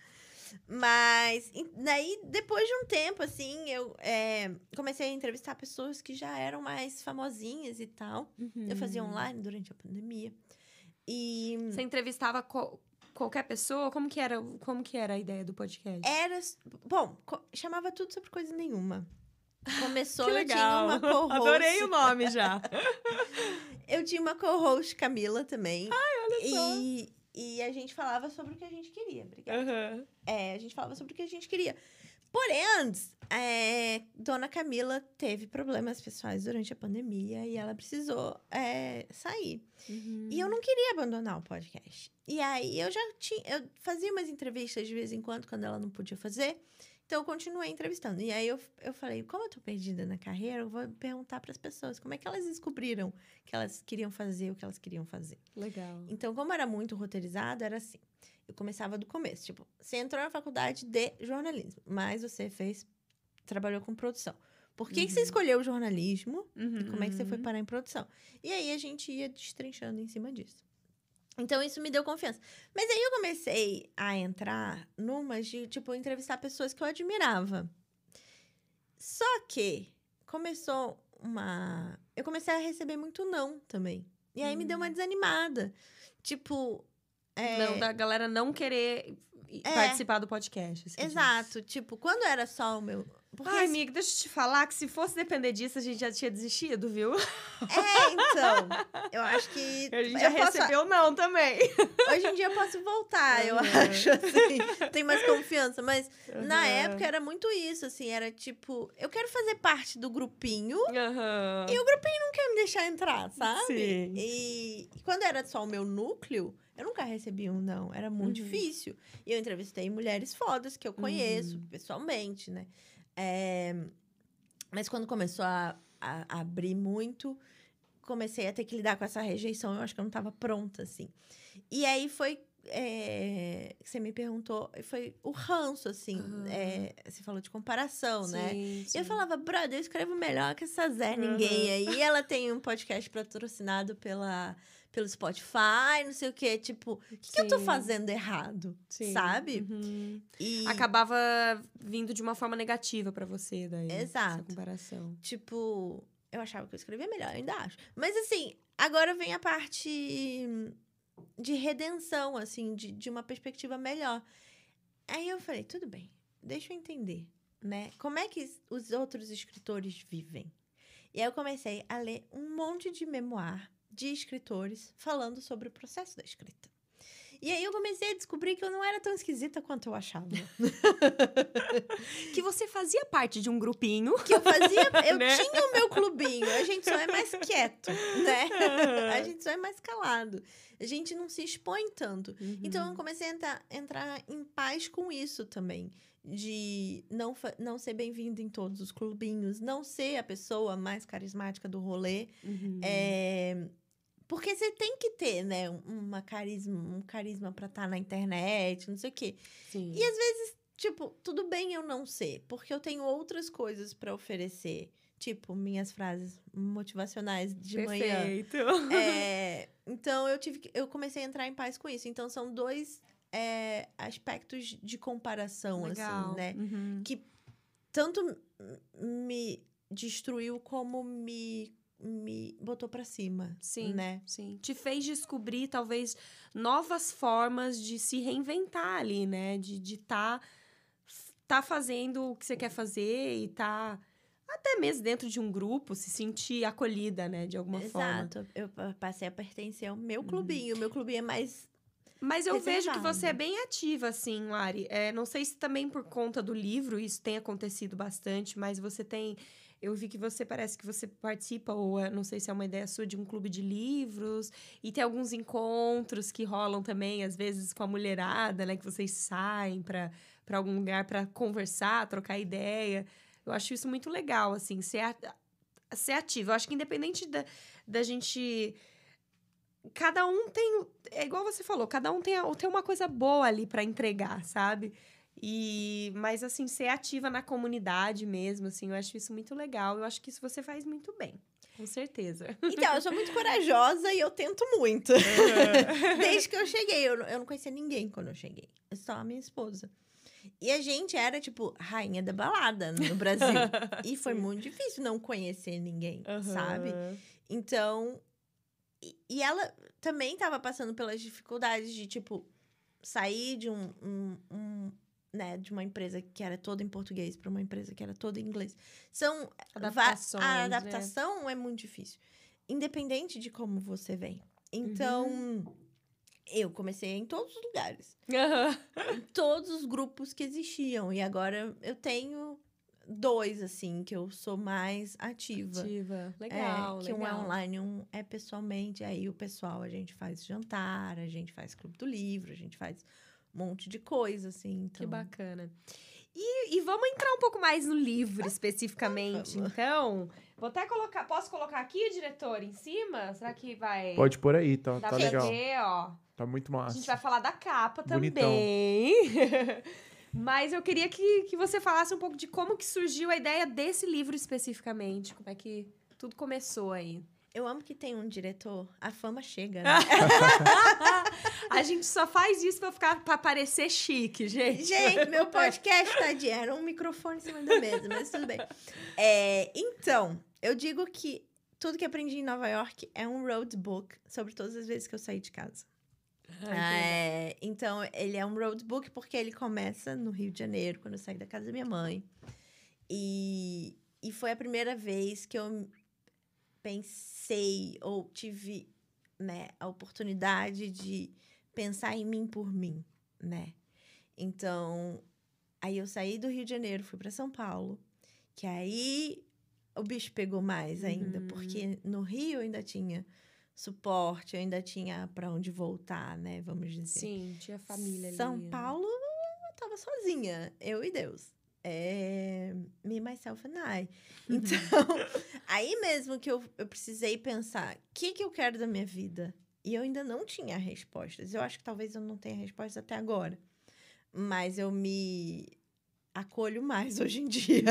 S3: Mas daí, depois de um tempo, assim, eu é, comecei a entrevistar pessoas que já eram mais famosinhas e tal. Uhum. Eu fazia online durante a pandemia. E...
S1: Você entrevistava co qualquer pessoa? Como que, era, como que era a ideia do podcast?
S3: Era... Bom, chamava tudo sobre coisa nenhuma. Começou, eu tinha uma co-host.
S1: Adorei o nome já.
S3: Eu tinha uma co-host, Camila, também. Ai,
S1: olha só.
S3: E, e a gente falava sobre o que a gente queria. Obrigada.
S1: Aham.
S3: É, a gente falava sobre o que a gente queria. Porém, é, Dona Camila teve problemas pessoais durante a pandemia e ela precisou é, sair.
S1: Uhum.
S3: E eu não queria abandonar o podcast. E aí eu já tinha. Eu fazia umas entrevistas de vez em quando, quando ela não podia fazer. Então eu continuei entrevistando. E aí eu, eu falei, como eu tô perdida na carreira, eu vou perguntar para as pessoas como é que elas descobriram que elas queriam fazer o que elas queriam fazer.
S1: Legal.
S3: Então, como era muito roteirizado, era assim. Eu começava do começo. Tipo, você entrou na faculdade de jornalismo, mas você fez. trabalhou com produção. Por que, que você
S1: Uhum.
S3: escolheu o jornalismo
S1: Uhum.
S3: e como é que você foi parar em produção? E aí a gente ia destrinchando em cima disso. Então, isso me deu confiança. Mas aí eu comecei a entrar numas de, tipo, entrevistar pessoas que eu admirava. Só que começou uma. Eu comecei a receber muito não também. E aí me deu uma desanimada. Tipo. é,
S1: Não, da galera não querer
S3: É.
S1: participar do podcast. você diz.
S3: Exato. Tipo, quando era só o meu. Porque
S1: Ai, amiga, deixa eu te falar que se fosse depender disso, a gente já tinha desistido, viu?
S3: É, então. Eu acho que.
S1: A gente
S3: eu
S1: já
S3: posso-
S1: recebeu não também.
S3: Hoje em dia eu posso voltar, eu
S1: Uhum.
S3: acho, assim. Tem mais confiança. Mas na
S1: Aham.
S3: época era muito isso, assim. Era tipo, eu quero fazer parte do grupinho.
S1: Aham.
S3: E o grupinho não quer me deixar entrar, sabe?
S1: Sim.
S3: E quando era só o meu núcleo, eu nunca recebi um não. Era muito
S1: Uhum.
S3: difícil. E eu entrevistei mulheres fodas que eu conheço
S1: Uhum.
S3: pessoalmente, né? É, Mas quando começou a, a abrir muito, comecei a ter que lidar com essa rejeição. Eu acho que eu não estava pronta, assim. E aí foi. é, Você me perguntou, foi o ranço, assim.
S1: Aham.
S3: é, Você falou de comparação, né?
S1: Sim,
S3: E eu
S1: sim.
S3: falava, brother, eu escrevo melhor que essa Zé
S1: Uhum.
S3: Ninguém aí. E ela tem um podcast patrocinado pela, pelo Spotify, não sei o quê. Tipo, o que, que eu tô fazendo errado?
S1: Sim.
S3: Sabe?
S1: Uhum.
S3: E,
S1: Acabava vindo de uma forma negativa pra você daí.
S3: Exato.
S1: Essa comparação.
S3: tipo, eu achava que eu escrevia melhor, eu ainda acho. Mas assim, agora vem a parte de redenção, assim, de, de uma perspectiva melhor. Aí eu falei, tudo bem, deixa eu entender, né? Como é que os outros escritores vivem? E aí eu comecei a ler um monte de memoir de escritores falando sobre o processo da escrita. E aí eu comecei a descobrir que eu não era tão esquisita quanto eu achava.
S1: Que você fazia parte de um grupinho.
S3: que eu fazia, eu
S1: Né?
S3: tinha o meu clubinho, a gente só é mais quieto, né? A gente só é mais calado. A gente não se expõe tanto. Então eu comecei a entrar, entrar em paz com isso também. De não, não ser bem-vindo em todos os clubinhos, não ser a pessoa mais carismática do rolê.
S1: Uhum.
S3: É, porque você tem que ter, né, uma carisma, um carisma pra estar na internet, não sei o quê.
S1: Sim.
S3: E às vezes, tipo, tudo bem eu não ser, porque eu tenho outras coisas pra oferecer. Tipo, minhas frases motivacionais de manhã.
S1: Perfeito.
S3: É, então eu tive que, eu comecei a entrar em paz com isso. Então são dois é, aspectos de comparação,
S1: Legal.
S3: assim, né?
S1: Uhum.
S3: Que tanto me destruiu como me, me botou pra cima.
S1: Sim.
S3: Né?
S1: Sim. Te fez descobrir, talvez, novas formas de se reinventar ali, né? De estar de tá, tá fazendo o que você quer fazer e tá até mesmo dentro de um grupo, se sentir acolhida, né? De alguma forma.
S3: Exato. Eu pa- passei a pertencer ao meu
S1: Uhum.
S3: clubinho. O meu clubinho é mais.
S1: Mas eu vejo que
S3: Reservado.
S1: você é bem ativa, assim, Lari. É, não sei se também por conta do livro isso tem acontecido bastante, mas você tem. Eu vi que você parece que você participa, ou é- não sei se é uma ideia sua, de um clube de livros. E tem alguns encontros que rolam também, às vezes com a mulherada, né? Que vocês saem para algum lugar para conversar, trocar ideia. Eu acho isso muito legal, assim, ser, ser ativo. Eu acho que independente da, da gente cada um tem. É igual você falou, cada um tem, tem uma coisa boa ali pra entregar, sabe? E, mas assim, ser ativa na comunidade mesmo, assim, eu acho isso muito legal. Eu acho que isso você faz muito bem, com certeza.
S3: Então, eu sou muito corajosa e eu tento muito. Desde que eu cheguei. Eu, não- eu não conhecia ninguém quando eu cheguei. Só a minha esposa. E a gente era, tipo, rainha da balada no Brasil. E foi muito difícil não conhecer ninguém,
S1: Aham.
S3: sabe? Então. E, e ela também tava passando pelas dificuldades de, tipo, sair de um, um, um né, de uma empresa que era toda em português para uma empresa que era toda em inglês. São
S1: Adaptações,
S3: a
S1: né?
S3: adaptação é muito difícil, independente de como você vem. Então,
S1: Uhum.
S3: eu comecei em todos os lugares, em todos os grupos que existiam e agora eu tenho dois assim que eu sou mais ativa.
S1: Ativa.
S3: É,
S1: Legal,
S3: que um é
S1: legal.
S3: online, um é pessoalmente. Aí o pessoal, a gente faz jantar, a gente faz clube do livro, a gente faz monte de coisa, assim.
S1: Que
S3: Então,
S1: bacana. E, e vamos entrar um pouco mais no livro especificamente,
S3: Vamos.
S1: então. Vou até colocar. Posso colocar aqui, diretor, em cima? Será que vai.
S2: Pode pôr aí, tá,
S1: Dá
S2: tá
S1: pra
S2: legal.
S1: ver, ó.
S2: Tá muito
S1: A
S2: massa.
S1: gente vai falar da capa
S2: Bonitão.
S1: também. Mas eu queria que, que você falasse um pouco de como que surgiu a ideia desse livro especificamente. Como é que tudo começou aí.
S3: Eu amo que tem um diretor, a fama chega. né?
S1: a gente só faz isso pra ficar para parecer chique, gente.
S3: Gente, meu podcast, tadinha, era um microfone em cima da mesa, mas tudo bem. É, então, eu digo que tudo que aprendi em Nova York é um roadbook sobre todas as vezes que eu saí de casa. É, então, ele é um roadbook porque ele começa no Rio de Janeiro, quando eu saí da casa da minha mãe. E, e foi a primeira vez que eu pensei ou tive né, a oportunidade de pensar em mim por mim, né? Então, aí eu saí do Rio de Janeiro, fui para São Paulo, que aí o bicho pegou mais ainda,
S1: Uhum.
S3: porque no Rio eu ainda tinha suporte, eu ainda tinha para onde voltar, né? Vamos dizer.
S1: Sim, tinha família ali.
S3: São
S1: né?
S3: Paulo, eu tava sozinha, eu e Deus. É, me, myself and I. Então, aí mesmo que eu, eu precisei pensar, o que, que eu quero da minha vida? E eu ainda não tinha respostas. Eu acho que talvez eu não tenha respostas até agora. Mas eu me acolho mais hoje em dia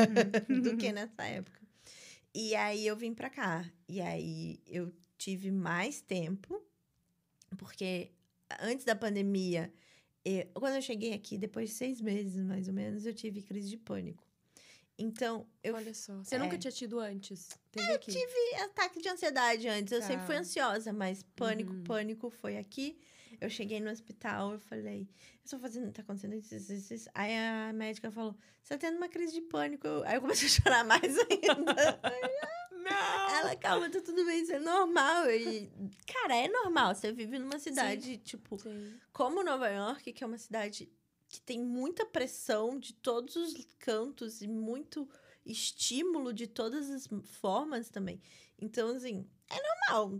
S3: do que nessa época. E aí eu vim pra cá. E aí eu tive mais tempo, porque antes da pandemia, eu- quando eu cheguei aqui, depois de seis meses mais ou menos, eu tive crise de pânico. Então, eu
S1: Olha só. Você
S3: é.
S1: nunca tinha tido antes? Teve aqui.
S3: tive ataque de ansiedade antes. Eu sempre fui
S1: Tá.
S3: ansiosa, mas pânico,
S1: Uhum.
S3: pânico foi aqui. Eu cheguei no hospital, eu falei, eu estou fazendo, tá acontecendo isso, isso, isso. Aí a médica falou, você tá tendo uma crise de pânico. Eu- Aí eu comecei a chorar mais ainda.
S1: Não!
S3: Ela, calma, tá tudo bem, isso é normal. E, cara, é normal. Você vive numa cidade, tipo,
S1: Sim.
S3: como Nova York, que é uma cidade que tem muita pressão de todos os cantos e muito estímulo de todas as formas também. Então, assim, é normal.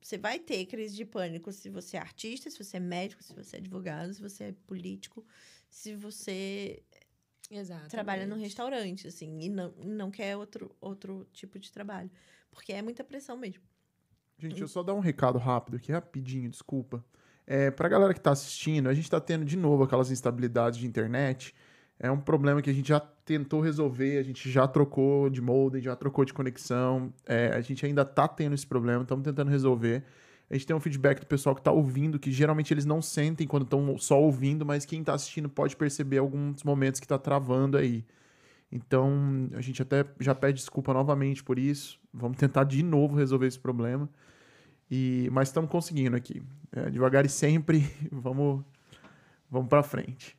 S3: Você vai ter crise de pânico se você é artista, se você é médico, se você é advogado, se você é político, se você
S1: Exato.
S3: trabalha num restaurante, assim, e não, não quer outro, outro tipo de trabalho. Porque é muita pressão mesmo.
S2: Gente, deixa eu só dar um recado rápido aqui, rapidinho, desculpa. É, pra galera que tá assistindo, a gente tá tendo de novo aquelas instabilidades de internet. É um problema que a gente já tentou resolver, a gente já trocou de modem, já trocou de conexão. É, a gente ainda tá tendo esse problema, estamos tentando resolver. A gente tem um feedback do pessoal que tá ouvindo, que geralmente eles não sentem quando estão só ouvindo, mas quem tá assistindo pode perceber alguns momentos que tá travando aí. Então, a gente até já pede desculpa novamente por isso. Vamos tentar de novo resolver esse problema. E, mas estamos conseguindo aqui. É, devagar e sempre, vamos, vamos para frente.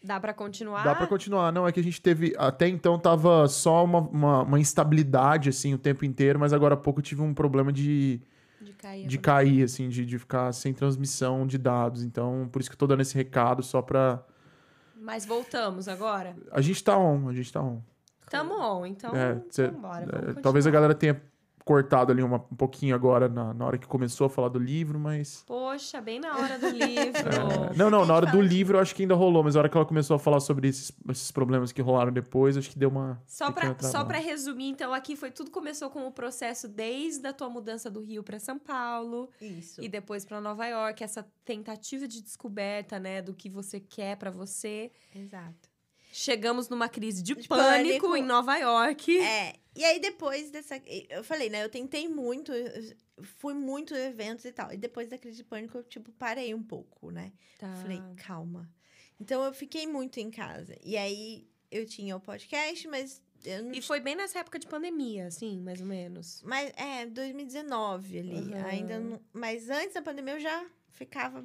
S1: Dá pra continuar?
S2: Dá para continuar. Não, é que a gente teve. Até então tava só uma, uma, uma instabilidade, assim, o tempo inteiro, mas agora há pouco tive um problema de,
S1: De cair.
S2: de
S1: agora.
S2: cair, assim, de, de ficar sem transmissão de dados. Então, por isso que eu tô dando esse recado, só pra.
S1: Mas voltamos agora?
S2: A gente tá on, a gente tá on.
S1: Tamo on, então
S2: É, cê-
S1: vambora.
S2: É, talvez a galera tenha cortado ali uma- um pouquinho agora na, na hora que começou a falar do livro, mas.
S1: Poxa, bem na hora do livro.
S2: É, não, não, na hora do livro eu acho que ainda rolou, mas na hora que ela começou a falar sobre esses, esses problemas que rolaram depois, acho que deu uma.
S1: Só pra, só pra resumir, então, aqui foi tudo começou com o processo desde a tua mudança do Rio pra São Paulo
S3: Isso.
S1: e depois pra Nova York, essa tentativa de descoberta, né, do que você quer pra você.
S3: Exato.
S1: Chegamos numa crise de,
S3: De
S1: pânico,
S3: pânico.
S1: em Nova York.
S3: É, e aí depois dessa. Eu falei, né? Eu tentei muito, eu fui muito eventos e tal. E depois da crise de pânico, eu, tipo, parei um pouco, né?
S1: Tá.
S3: Falei, calma. Então eu fiquei muito em casa. E aí eu tinha o podcast, mas eu não
S1: E foi bem nessa época de pandemia, assim, mais ou menos.
S3: Mas é, 2019 ali.
S1: Uhum.
S3: Ainda não, mas antes da pandemia eu já ficava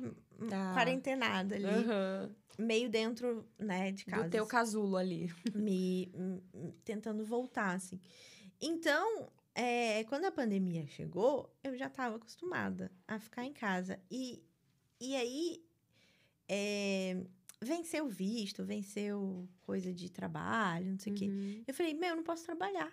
S1: Tá.
S3: quarentenada ali,
S1: Aham.
S3: meio dentro, né, de casa.
S1: Do teu casulo ali.
S3: me, me- tentando voltar, assim. Então, é, quando a pandemia chegou, eu já estava acostumada a ficar em casa. E, e aí, é, venceu o visto, venceu coisa de trabalho, não sei o quê.
S1: Uhum.
S3: Eu falei, meu, eu não posso trabalhar.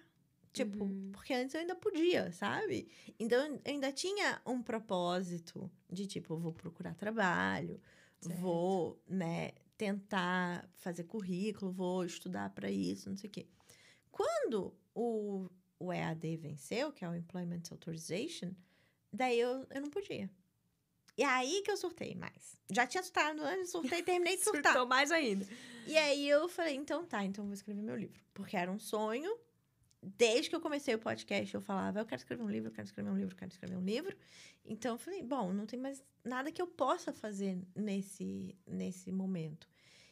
S3: Tipo,
S1: Uhum.
S3: porque antes eu ainda podia, sabe? Então, eu ainda tinha um propósito de, tipo, vou procurar trabalho,
S1: Certo.
S3: vou, né, tentar fazer currículo, vou estudar para isso, não sei o quê. Quando o, o EAD venceu, que é o Employment Authorization, daí eu, eu não podia. E aí que eu surtei mais. Já tinha surtado antes, surtei, terminei de surtar.
S1: Surtou mais ainda.
S3: E aí eu falei, então tá, então eu vou escrever meu livro. Porque era um sonho. Desde que eu comecei o podcast, eu falava, eu quero escrever um livro, eu quero escrever um livro, eu quero escrever um livro. Então eu falei, bom, não tem mais nada que eu possa fazer nesse, nesse momento.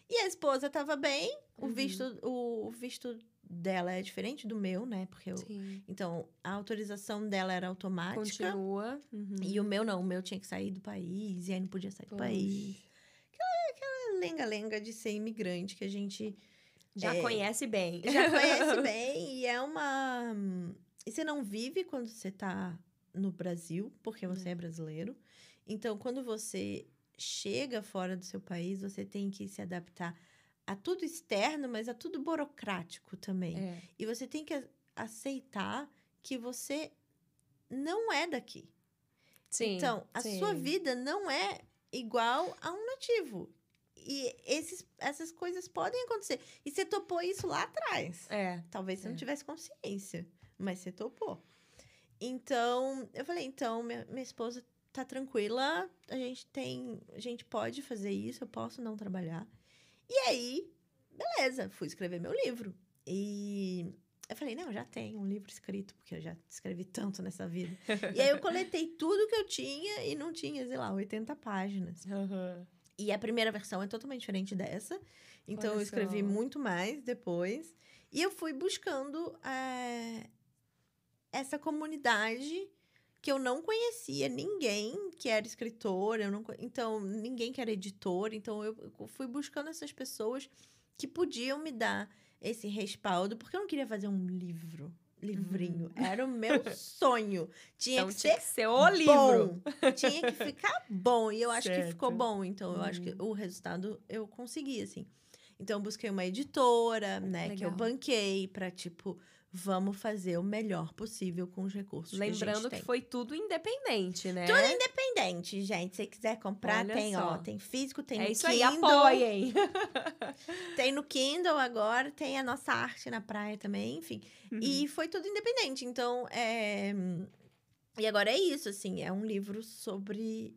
S3: E a esposa estava bem, o
S1: Uhum.
S3: visto o visto dela é diferente do meu, né? Porque eu,
S1: Sim.
S3: então a autorização dela era automática.
S1: Continua. Uhum.
S3: E o meu não, o meu tinha que sair do país, e aí não podia sair do
S1: Poxa.
S3: país. Aquela lenga-lenga de ser imigrante que a gente
S1: Já
S3: É.
S1: conhece bem.
S3: já conhece bem e é uma. E você não vive quando você tá no Brasil, porque você é brasileiro. Então, quando você chega fora do seu país, você tem que se adaptar a tudo externo, mas a tudo burocrático também.
S1: É.
S3: E você tem que aceitar que você não é daqui.
S1: Sim.
S3: então, a
S1: sim.
S3: sua vida não é igual a um nativo. E esses, essas coisas podem acontecer. E você topou isso lá atrás.
S1: É.
S3: Talvez você
S1: É.
S3: não tivesse consciência, mas você topou. Então, eu falei, então, minha, minha esposa tá tranquila, a gente tem, a gente pode fazer isso, eu posso não trabalhar. E aí, beleza, fui escrever meu livro. E eu falei, não, já tenho um livro escrito, porque eu já escrevi tanto nessa vida. e aí eu coletei tudo que eu tinha e não tinha, sei lá, 80 páginas.
S1: Aham.
S3: E a primeira versão é totalmente diferente dessa. Então,
S1: Olha
S3: eu escrevi
S1: só.
S3: muito mais depois. E eu fui buscando eh, essa comunidade que eu não conhecia ninguém que era escritor, eu não, então ninguém que era editor, então eu eu fui buscando essas pessoas que podiam me dar esse respaldo, porque eu não queria fazer um livro, livrinho, era o meu sonho. Tinha
S1: Então
S3: que
S1: tinha
S3: ser
S1: que ser o livro.
S3: bom. Tinha que ficar bom. E eu acho que ficou
S1: Certo.
S3: bom. Então, eu acho que
S1: Uhum.
S3: o resultado eu consegui, assim. Então, eu busquei uma editora, né? Que eu
S1: Legal.
S3: banquei pra, tipo, vamos fazer o melhor possível com os recursos que
S1: Lembrando que
S3: tem.
S1: foi tudo independente, né?
S3: Tudo independente, gente. Se quiser comprar,
S1: Olha
S3: tem, ó.
S1: só.
S3: Tem físico, tem
S1: é
S3: no
S1: isso aí,
S3: Kindle.
S1: apoiem.
S3: Tem no Kindle agora, tem a nossa arte na praia também, enfim.
S1: Uhum.
S3: E foi tudo independente. Então, é... E agora é isso, assim. É um livro sobre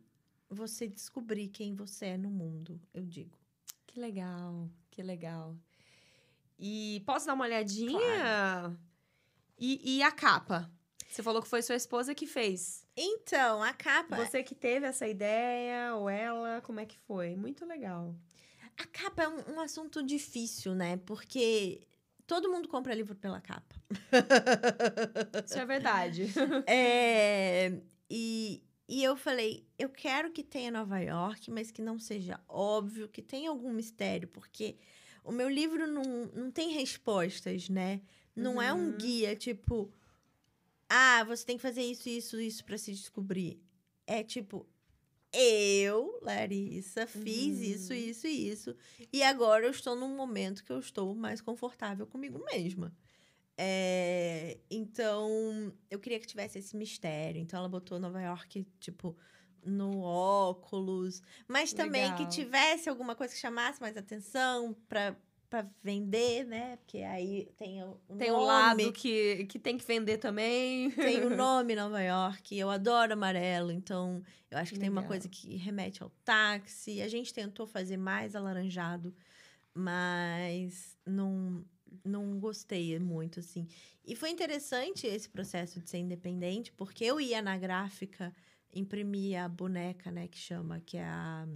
S3: você descobrir quem você é no mundo, eu digo.
S1: Que legal, que legal. E posso dar uma olhadinha? E, e a capa? Você falou que foi sua esposa que fez.
S3: Então, a capa...
S1: Você que teve essa ideia, ou ela, como é que foi? Muito legal.
S3: A capa é um, um assunto difícil, né? Porque todo mundo compra livro pela capa.
S1: Isso é verdade.
S3: É, e, e eu falei, eu quero que tenha Nova York, mas que não seja óbvio, que tenha algum mistério, porque o meu livro não, não tem respostas, né? Não é um
S1: Uhum.
S3: guia, tipo, ah, você tem que fazer isso, isso, isso para se descobrir. É tipo, eu, Larissa, fiz
S1: Uhum.
S3: isso, isso e isso. E agora eu estou num momento que eu estou mais confortável comigo mesma. É, então, eu queria que tivesse esse mistério. Então, ela botou Nova York, tipo, no óculos. Mas também que
S1: Legal.
S3: tivesse alguma coisa que chamasse mais atenção pra, pra vender, né? Porque aí tem o, o
S1: Tem um
S3: nome,
S1: lado que, que tem que vender também.
S3: tem o nome Nova York. Eu adoro amarelo, então eu acho que tem uma
S1: Legal.
S3: coisa que remete ao táxi. A gente tentou fazer mais alaranjado, mas não, não gostei muito, assim. E foi interessante esse processo de ser independente, porque eu ia na gráfica, imprimia a boneca, né, que chama, que é a,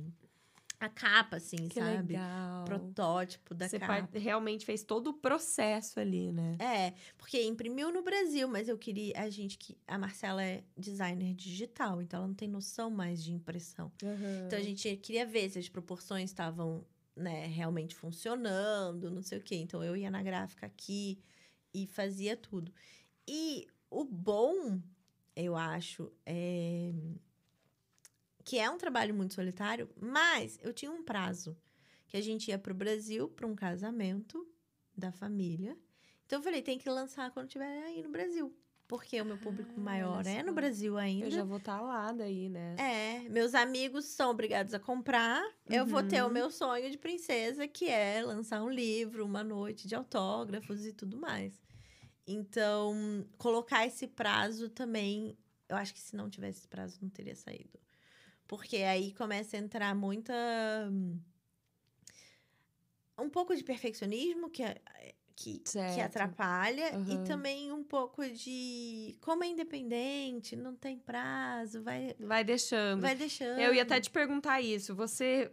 S3: a capa, assim,
S1: Que
S3: sabe?
S1: legal.
S3: Protótipo da
S1: Você
S3: capa.
S1: par- realmente fez todo o processo ali, né?
S3: É, porque imprimiu no Brasil, mas eu queria. A gente que. A Marcela é designer digital, então ela não tem noção mais de impressão. Então a gente queria ver se as proporções estavam, né, realmente funcionando, não sei o quê. Então eu ia na gráfica aqui e fazia tudo. E o bom, eu acho, é que é um trabalho muito solitário, mas eu tinha um prazo que a gente ia para o Brasil para um casamento da família. Então eu falei, tem que lançar quando estiver aí no Brasil. Porque o meu público
S1: Ah,
S3: maior é no. Brasil ainda.
S1: Eu já vou estar lá daí, né?
S3: É, meus amigos são obrigados a comprar. Eu vou ter o
S1: Uhum.
S3: meu sonho de princesa, que é lançar um livro, uma noite de autógrafos e tudo mais. Então, colocar esse prazo também, eu acho que se não tivesse esse prazo, não teria saído. Porque aí começa a entrar muita. Um pouco de perfeccionismo, que é. Que, que atrapalha,
S1: Aham.
S3: e também um pouco de. Como é independente, não tem prazo, vai,
S1: Vai deixando.
S3: vai deixando.
S1: Eu ia até te perguntar isso. Você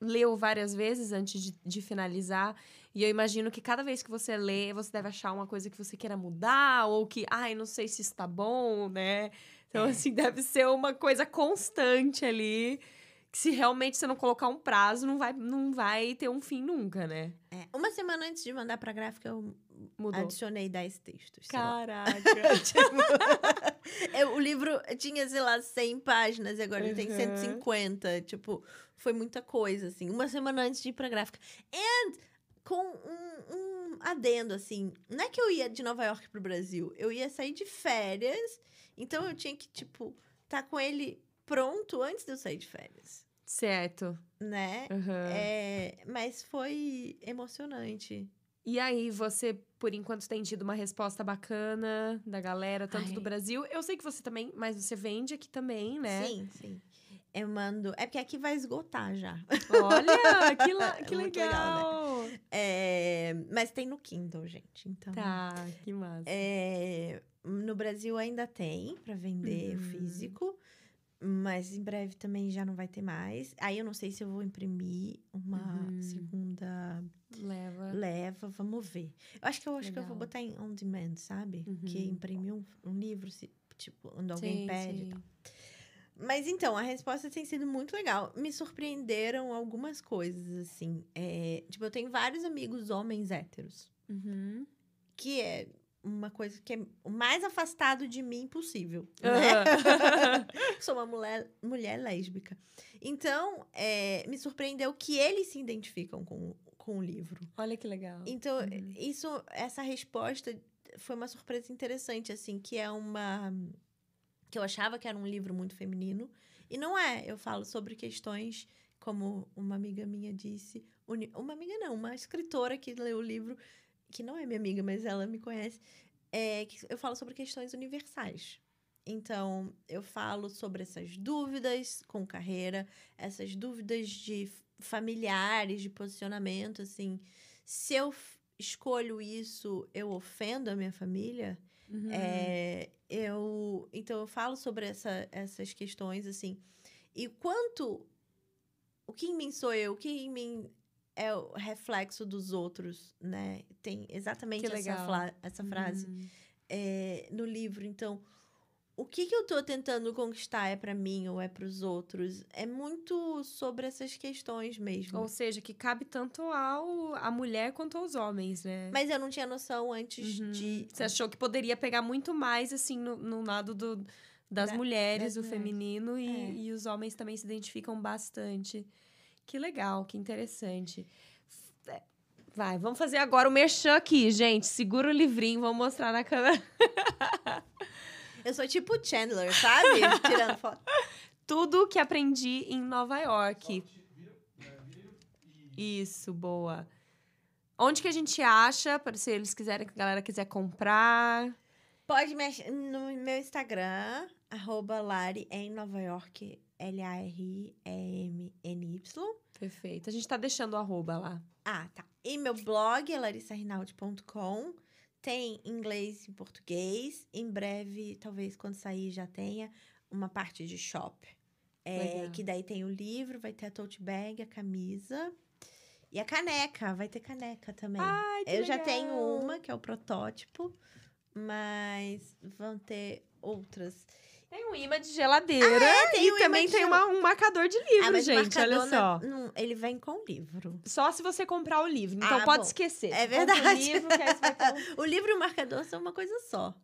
S1: leu várias vezes antes de, de finalizar. E eu imagino que cada vez que você lê, você deve achar uma coisa que você queira mudar, ou que, ai, não sei se está bom, né? Então,
S3: É.
S1: assim, deve ser uma coisa constante ali. Que se realmente você não colocar um prazo, não vai, não vai ter um fim nunca, né?
S3: É, uma semana antes de mandar pra gráfica, eu
S1: Mudou.
S3: adicionei 10 textos.
S1: Caraca.
S3: Eu- o livro tinha, sei lá, 100 páginas e agora ele tem
S1: Uhum.
S3: 150. Tipo, foi muita coisa, assim. Uma semana antes de ir pra gráfica. And com um, um adendo, assim. Não é que eu ia de Nova York pro Brasil. Eu ia sair de férias. Então eu tinha que, tipo, tá com ele pronto antes de eu sair de férias.
S1: certo.
S3: Né?
S1: Uhum.
S3: É, mas foi emocionante.
S1: E aí, você, por enquanto, tem tido uma resposta bacana da galera, tanto
S3: Ai.
S1: do Brasil. Eu sei que você também, mas você vende aqui também, né?
S3: Sim, sim. Eu mando. É porque aqui vai esgotar já.
S1: Olha, que, la- que
S3: muito
S1: legal.
S3: É, mas tem no Kindle, gente. Então.
S1: Tá, que massa.
S3: É, no Brasil ainda tem para vender
S1: Uhum.
S3: físico, mas em breve também já não vai ter mais. Aí eu não sei se eu vou imprimir uma
S1: Uhum.
S3: segunda
S1: Leva.
S3: leva, vamos ver. Eu acho que eu acho que eu vou
S1: Legal.
S3: botar em on demand, sabe? Que
S1: Uhum.
S3: imprimir um, um livro, se, tipo, quando alguém
S1: Sim,
S3: pede. e
S1: sim.
S3: tal. Mas então, a resposta tem sido muito legal. Me surpreenderam algumas coisas, assim. É, tipo, eu tenho vários amigos homens héteros,
S1: Uhum.
S3: que é uma coisa que é o mais afastado de mim possível. Né? Sou uma mulher, mulher lésbica. Então, é, me surpreendeu que eles se identificam com, com o livro.
S1: Olha que legal.
S3: Então,
S1: Uhum.
S3: isso, essa resposta foi uma surpresa interessante, assim, que é uma. que eu achava que era um livro muito feminino. E não é. Eu falo sobre questões, como uma amiga minha disse. uni- Uma amiga não, uma escritora que leu o livro, que não é minha amiga, mas ela me conhece. É, que eu falo sobre questões universais. Então, eu falo sobre essas dúvidas com carreira, essas dúvidas de familiares, de posicionamento, assim. Se eu escolho isso, eu ofendo a minha família?
S1: Uhum.
S3: É, eu, então, eu falo sobre essa, essas questões, assim. E quanto. O que em mim sou eu? O que em mim é o reflexo dos outros, né? Tem exatamente essa, essa frase
S1: Uhum.
S3: é, no livro. Então, o que, que eu tô tentando conquistar é para mim ou é para os outros? É muito sobre essas questões mesmo.
S1: Ou seja, que cabe tanto ao a mulher quanto aos homens, né?
S3: Mas eu não tinha noção antes
S1: Uhum.
S3: de.
S1: Você achou que poderia pegar muito mais, assim, no, no lado do, das
S3: Da-
S1: mulheres,
S3: das
S1: do
S3: mulheres.
S1: feminino, e,
S3: É.
S1: e os homens também se identificam bastante. Que legal, que interessante. É, Vai, vamos fazer agora o merchan aqui, gente. Segura o livrinho, vamos mostrar na câmera.
S3: Eu sou tipo Chandler, sabe? Tirando foto.
S1: Tudo que aprendi em Nova York. Isso, boa. Onde que a gente acha, para se eles quiserem, que a galera quiser comprar?
S3: Pode me achar no meu Instagram, arroba Lari em Nova York, L-A-R-I-E-M-N-Y.
S1: Perfeito. A gente tá deixando o arroba lá.
S3: Ah, tá. E meu blog é larissarrinaldi.com. Tem inglês e português. Em breve, talvez quando sair já tenha uma parte de shop. É, que daí tem o livro, vai ter a tote bag, a camisa e a caneca. Vai ter caneca também.
S1: Ai, que
S3: Eu já
S1: legal.
S3: tenho uma, que é o protótipo, mas vão ter outras.
S1: Tem um imã de geladeira
S3: tem
S1: e
S3: um
S1: também tem
S3: gel-
S1: uma- um marcador de livro,
S3: ah,
S1: gente. Olha
S3: marcador
S1: só.
S3: não- ele vem com o livro.
S1: Só se você comprar o livro. Então
S3: Ah,
S1: pode
S3: bom.
S1: esquecer.
S3: É
S1: compra o
S3: verdade.
S1: livro, um-
S3: O livro e o marcador são uma coisa só.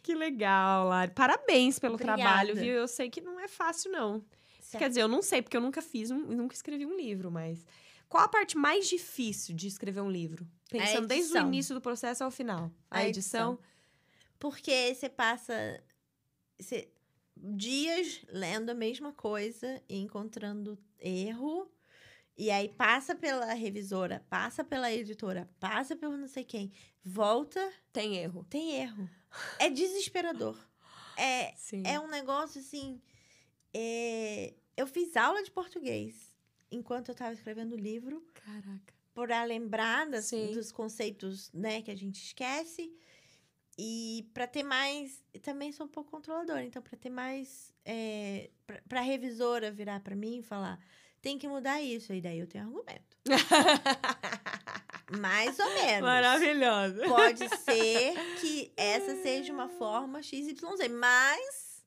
S1: Que legal, Lari. Parabéns pelo
S3: Obrigada.
S1: trabalho, viu? Eu sei que não é fácil, não. Quer dizer, eu não sei, porque eu nunca fiz um, nunca escrevi um livro, mas. Qual a parte mais difícil de escrever um livro? Pensando desde o
S3: edição.
S1: início do processo ao final. A,
S3: A
S1: edição.
S3: Porque você passa você- dias lendo a mesma coisa e encontrando erro. E aí passa pela revisora, passa pela editora, passa pelo não sei quem, volta,
S1: Tem erro.
S3: tem erro. É desesperador. É,
S1: Sim.
S3: é um negócio assim. é, Eu fiz aula de português enquanto eu estava escrevendo o livro
S1: Caraca.
S3: para lembrar das-
S1: Sim.
S3: dos conceitos, né, que a gente esquece. E para ter mais, eu também sou um pouco controladora, então para ter mais, é, para a revisora virar para mim e falar, tem que mudar isso, e daí eu tenho argumento. Mais ou menos.
S1: Maravilhosa.
S3: Pode ser que essa seja uma forma XYZ, mas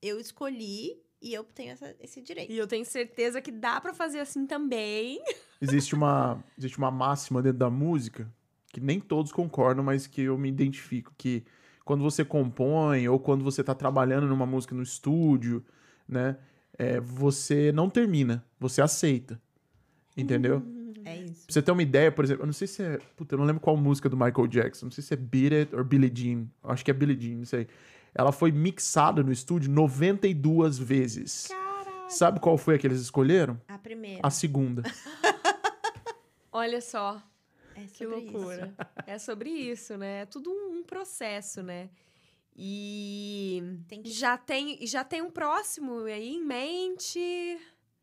S3: eu escolhi e eu tenho essa- esse direito.
S1: E eu tenho certeza que dá pra fazer assim também.
S2: Existe uma, existe uma máxima dentro da música que nem todos concordam, mas que eu me identifico. Que quando você compõe ou quando você tá trabalhando numa música no estúdio, né? é, você não termina, você aceita. Entendeu?
S3: É isso.
S2: Pra você ter uma ideia, por exemplo, eu não sei se é. Puta, eu não lembro qual música do Michael Jackson. Não sei se é Beat It ou Billie Jean. Eu Acho que é Billie Jean, não sei. Ela foi mixada no estúdio 92 vezes.
S1: Caraca.
S2: Sabe qual foi a que eles escolheram?
S3: A primeira.
S2: A segunda.
S1: Olha só.
S3: É
S1: Que
S3: sobre isso.
S1: loucura. É sobre isso, né? É tudo um, um processo, né? E
S3: Tem que-
S1: já tem já tem um próximo aí em mente.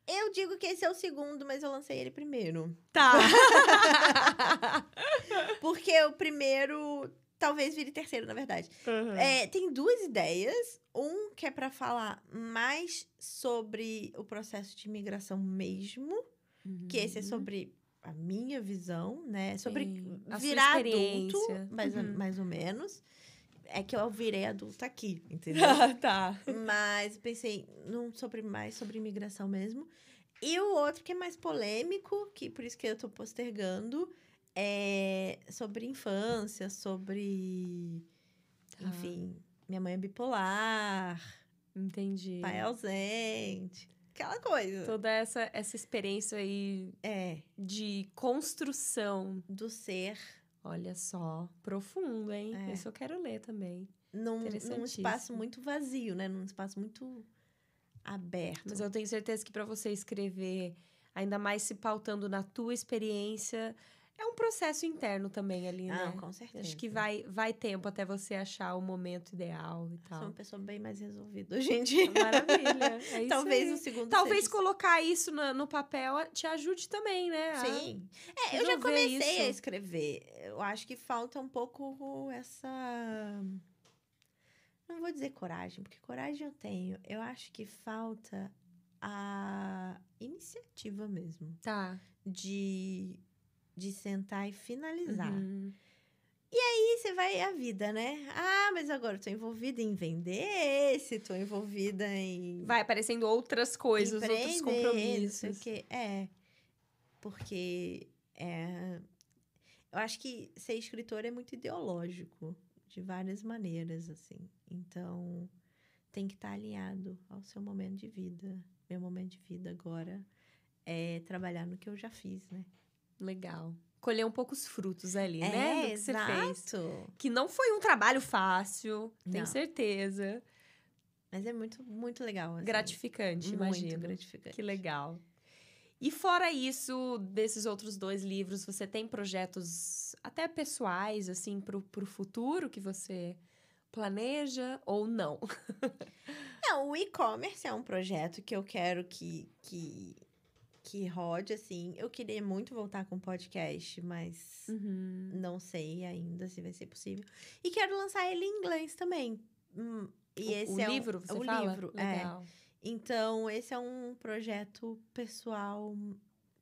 S3: Eu digo que esse é o segundo, mas eu lancei ele primeiro.
S1: Tá.
S3: Porque o primeiro talvez vire terceiro, na verdade.
S1: Uhum.
S3: É, tem duas ideias. Um que é pra falar mais sobre o processo de imigração mesmo, que esse é
S1: Uhum.
S3: sobre a minha visão, né? Sobre
S1: Sim,
S3: virar adulto, mais, ou-
S1: Uhum.
S3: mais ou menos. É que eu virei adulta aqui, entendeu?
S1: tá.
S3: Mas pensei num sobre mais sobre imigração mesmo. E o outro que é mais polêmico, que por isso que eu tô postergando, é sobre infância, sobre
S1: Tá.
S3: enfim, minha mãe é bipolar,
S1: Entendi.
S3: pai ausente, aquela coisa.
S1: Toda essa, essa experiência aí
S3: É,
S1: de construção.
S3: do ser
S1: Olha só, profundo, hein?
S3: É.
S1: Isso eu quero ler também.
S3: num, num espaço muito vazio, né? Num espaço muito aberto.
S1: Mas eu tenho certeza que para você escrever, ainda mais se pautando na tua experiência, é um processo interno também ali,
S3: Não,
S1: né?
S3: com certeza.
S1: Acho que vai, vai tempo até você achar o momento ideal e
S3: Sou uma
S1: tal.
S3: pessoa bem mais resolvida hoje em dia.
S1: Maravilha. É isso
S3: Talvez o segundo
S1: Talvez
S3: seja-
S1: colocar isso na- no papel te ajude também, né? a-
S3: Sim. É, eu já comecei a
S1: isso.
S3: escrever. Eu acho que falta um pouco essa. Não vou dizer coragem, porque coragem eu tenho. Eu acho que falta a iniciativa mesmo.
S1: Tá.
S3: De, de sentar e finalizar.
S1: Uhum.
S3: E você vai a vida, né? Ah, mas agora eu tô envolvida em vender esse, tô envolvida em.
S1: Vai aparecendo outras coisas, outros compromissos.
S3: É. Porque é, eu acho que ser escritor é muito ideológico, de várias maneiras, assim. Então, tem que estar alinhado ao seu momento de vida. Meu momento de vida agora é trabalhar no que eu já fiz, né?
S1: Legal. Colher um pouco os frutos ali,
S3: é,
S1: né? Do que você fez. Que não foi um trabalho fácil, tenho
S3: Não.
S1: certeza.
S3: Mas é muito, muito legal. Assim.
S1: Gratificante,
S3: Muito
S1: imagino.
S3: gratificante.
S1: Que legal. E fora isso, desses outros dois livros, você tem projetos até pessoais, assim, pro, pro futuro que você planeja ou não?
S3: Não, o e-commerce é um projeto que eu quero que, que, que rode, assim. Eu queria muito voltar com podcast, mas
S1: Uhum.
S3: não sei ainda se vai ser possível. E quero lançar ele em inglês também. Hum, e
S1: O-
S3: esse
S1: o
S3: é um-
S1: livro, você
S3: o
S1: fala?
S3: livro, é.
S1: Legal.
S3: Então, esse é um projeto pessoal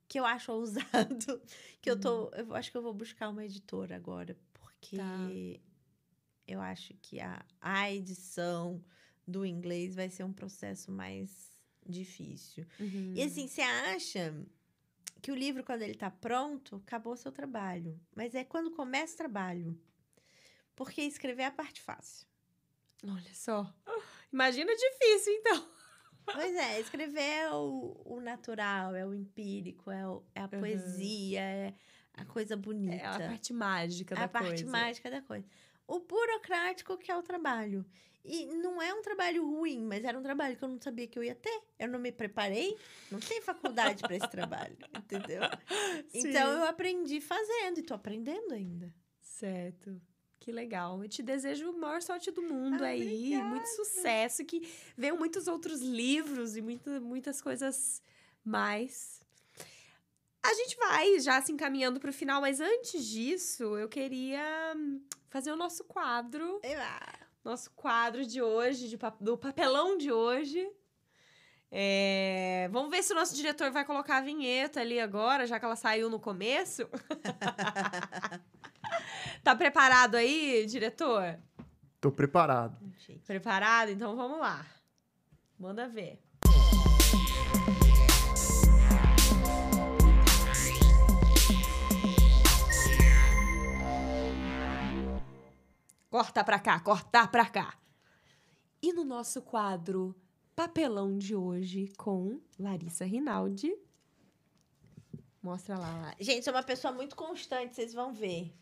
S3: que eu acho ousado, que eu tô, eu acho que eu vou buscar uma editora agora, porque
S1: Tá.
S3: eu acho que a, a edição do inglês vai ser um processo mais difícil.
S1: Uhum.
S3: E assim, você acha que o livro, quando ele tá pronto, acabou o seu trabalho. Mas é quando começa o trabalho. Porque escrever é a parte fácil.
S1: Olha só. Imagina difícil, então.
S3: Pois é, escrever é o, o natural, é o empírico, é, o- é a
S1: Uhum.
S3: poesia, é a coisa bonita.
S1: É a parte mágica da
S3: a parte
S1: coisa.
S3: mágica da coisa. O burocrático que é o trabalho. E não é um trabalho ruim, mas era um trabalho que eu não sabia que eu ia ter. Eu não me preparei, não tem faculdade para esse trabalho, entendeu?
S1: Sim.
S3: Então eu aprendi fazendo e tô aprendendo ainda.
S1: Certo. Que legal. Eu te desejo a maior sorte do mundo
S3: Ah,
S1: aí. Muito sucesso. Que venham muitos outros livros e muita, muitas coisas mais. A gente vai já se encaminhando para o final, mas antes disso, eu queria hum, fazer o nosso quadro. Nosso quadro de hoje, de do papelão de hoje. É, Vamos ver se o nosso diretor vai colocar a vinheta ali agora, já que ela saiu no começo. Tá preparado aí, diretor?
S2: Tô preparado.
S1: Preparado? Então vamos lá. Manda ver. Corta pra cá, corta pra cá. E no nosso quadro Papelão de hoje com Larissa Rinaldi. Mostra lá.
S3: Gente, sou uma pessoa muito constante, vocês vão ver.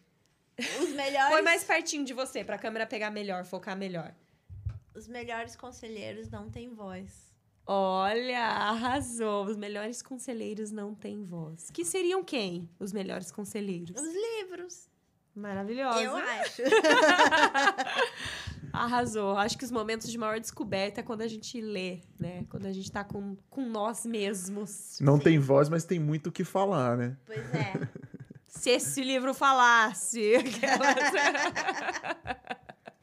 S3: Os melhores,
S1: Põe mais pertinho de você pra câmera pegar melhor, focar melhor.
S3: os melhores conselheiros não têm voz.
S1: Olha, arrasou. Os melhores conselheiros não têm voz. Que seriam quem? Os melhores conselheiros.
S3: Os livros,
S1: Maravilhosa.
S3: eu acho.
S1: Arrasou. Acho que os momentos de maior descoberta é quando a gente lê, né? Quando a gente tá com, com nós mesmos.
S2: Não
S3: Sim.
S2: tem voz, mas tem muito o que falar, né?
S3: Pois é.
S1: Se esse livro falasse.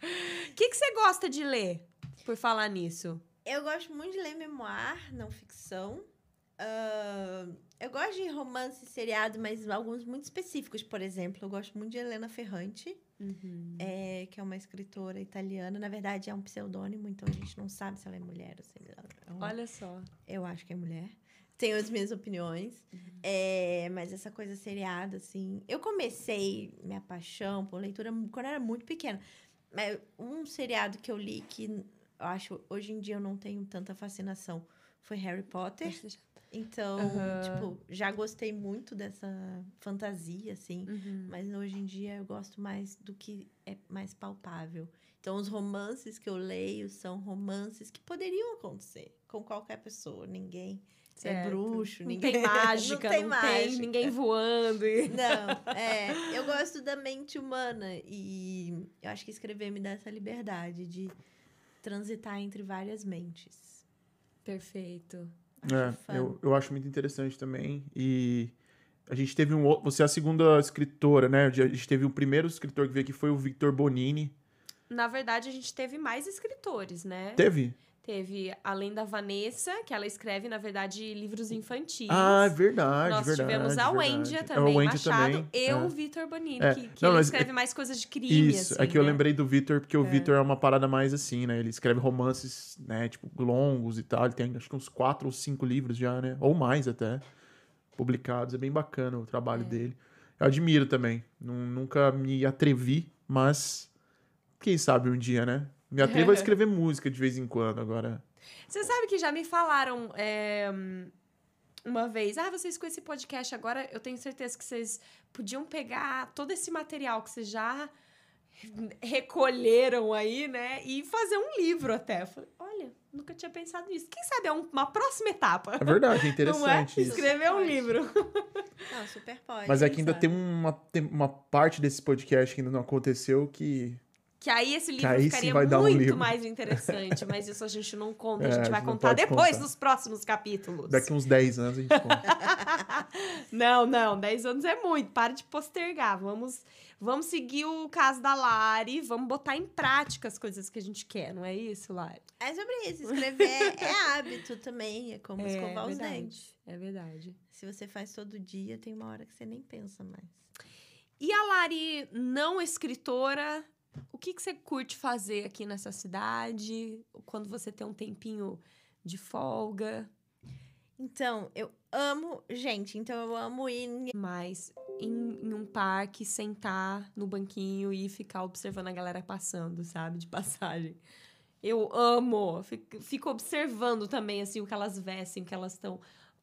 S1: O que, que você gosta de ler, por falar nisso?
S3: Eu gosto muito de ler memoir, não ficção. Ah, eu gosto de romance seriado, mas alguns muito específicos. Por exemplo, eu gosto muito de Helena Ferrante, é, que é uma escritora italiana. Na verdade, é um pseudônimo, então a gente não sabe se ela é mulher ou se ela é um
S1: Olha só.
S3: Eu acho que é mulher. Tenho as minhas opiniões. É, mas essa coisa seriada, assim. Eu comecei minha paixão por leitura quando eu era muito pequena. Mas um seriado que eu li que eu acho hoje em dia eu não tenho tanta fascinação foi Harry Potter. Então,
S1: Aham.
S3: tipo, já gostei muito dessa fantasia, assim.
S1: Uhum.
S3: Mas hoje em dia eu gosto mais do que é mais palpável. Então, os romances que eu leio são romances que poderiam acontecer com qualquer pessoa. Ninguém é
S1: Certo.
S3: bruxo,
S1: Não
S3: ninguém
S1: tem mágica,
S3: não tem mágica.
S1: ninguém voando. e-
S3: Não, é. Eu gosto da mente humana e eu acho que escrever me dá essa liberdade de transitar entre várias mentes.
S1: Perfeito.
S3: Acho
S2: É, eu, eu acho muito interessante também. E a gente teve um outro. Você é a segunda escritora, né? A gente teve o primeiro escritor que veio aqui foi o Victor Bonini.
S1: Na verdade, a gente teve mais escritores, né?
S2: Teve?
S1: Teve, além da Vanessa, que ela escreve, na verdade, livros infantis.
S2: Ah, é verdade,
S1: Nós
S2: verdade.
S1: tivemos a. Wendia
S2: É,
S1: também,
S2: o Wendy
S1: Machado,
S2: também,
S1: e
S2: é.
S1: o Vitor Bonini,
S2: É.
S1: que, que
S2: Não,
S1: ele escreve
S2: é-
S1: mais coisas de crime,
S2: Isso,
S1: assim,
S2: é que eu
S1: né?
S2: lembrei do Victor, porque o Victor é uma parada mais assim, né? Ele escreve romances, né, tipo, longos e tal. Ele tem acho que uns quatro ou cinco livros já, né? Ou mais até, publicados. É bem bacana o trabalho
S1: É.
S2: dele. Eu admiro também. Nun- nunca me atrevi, mas quem sabe um dia, né? Me atrevo a escrever música de vez em quando agora.
S1: Você sabe que já me falaram é, uma vez, ah, vocês com esse podcast agora, eu tenho certeza que vocês podiam pegar todo esse material que vocês já recolheram aí, né? E fazer um livro até. Eu falei, olha, nunca tinha pensado nisso. Quem sabe é um- uma próxima etapa.
S2: É verdade, é
S1: Não é?
S2: interessante isso.
S1: Escrever um livro.
S3: Não, super pode.
S2: Mas é que ainda tem uma, tem uma parte desse podcast que ainda não aconteceu que
S1: Que aí esse livro
S2: aí
S1: ficaria
S2: vai dar um
S1: muito
S2: livro.
S1: mais interessante, mas isso a gente não conta, a
S2: É,
S1: gente
S2: a
S1: vai
S2: gente não
S1: contar depois
S2: contar.
S1: nos próximos capítulos.
S2: Daqui uns 10 anos a gente conta.
S1: Não, não, 10 anos é muito, para de postergar. Vamos, vamos seguir o caso da Lari, vamos botar em prática as coisas que a gente quer, não é isso, Lari?
S3: É sobre isso. Escrever é hábito também. É como
S1: é
S3: escovar os
S1: verdade,
S3: dentes.
S1: É verdade.
S3: Se você faz todo dia, tem uma hora que você nem pensa mais.
S1: E a Lari, não escritora, o que, que você curte fazer aqui nessa cidade? Quando você tem um tempinho de folga?
S3: Então, eu amo gente. Então, eu amo ir
S1: Mas em, em um parque, sentar no banquinho e ficar observando a galera passando, sabe? De passagem. Eu amo. Fico, fico observando também, assim, o que elas vestem, o que elas estão...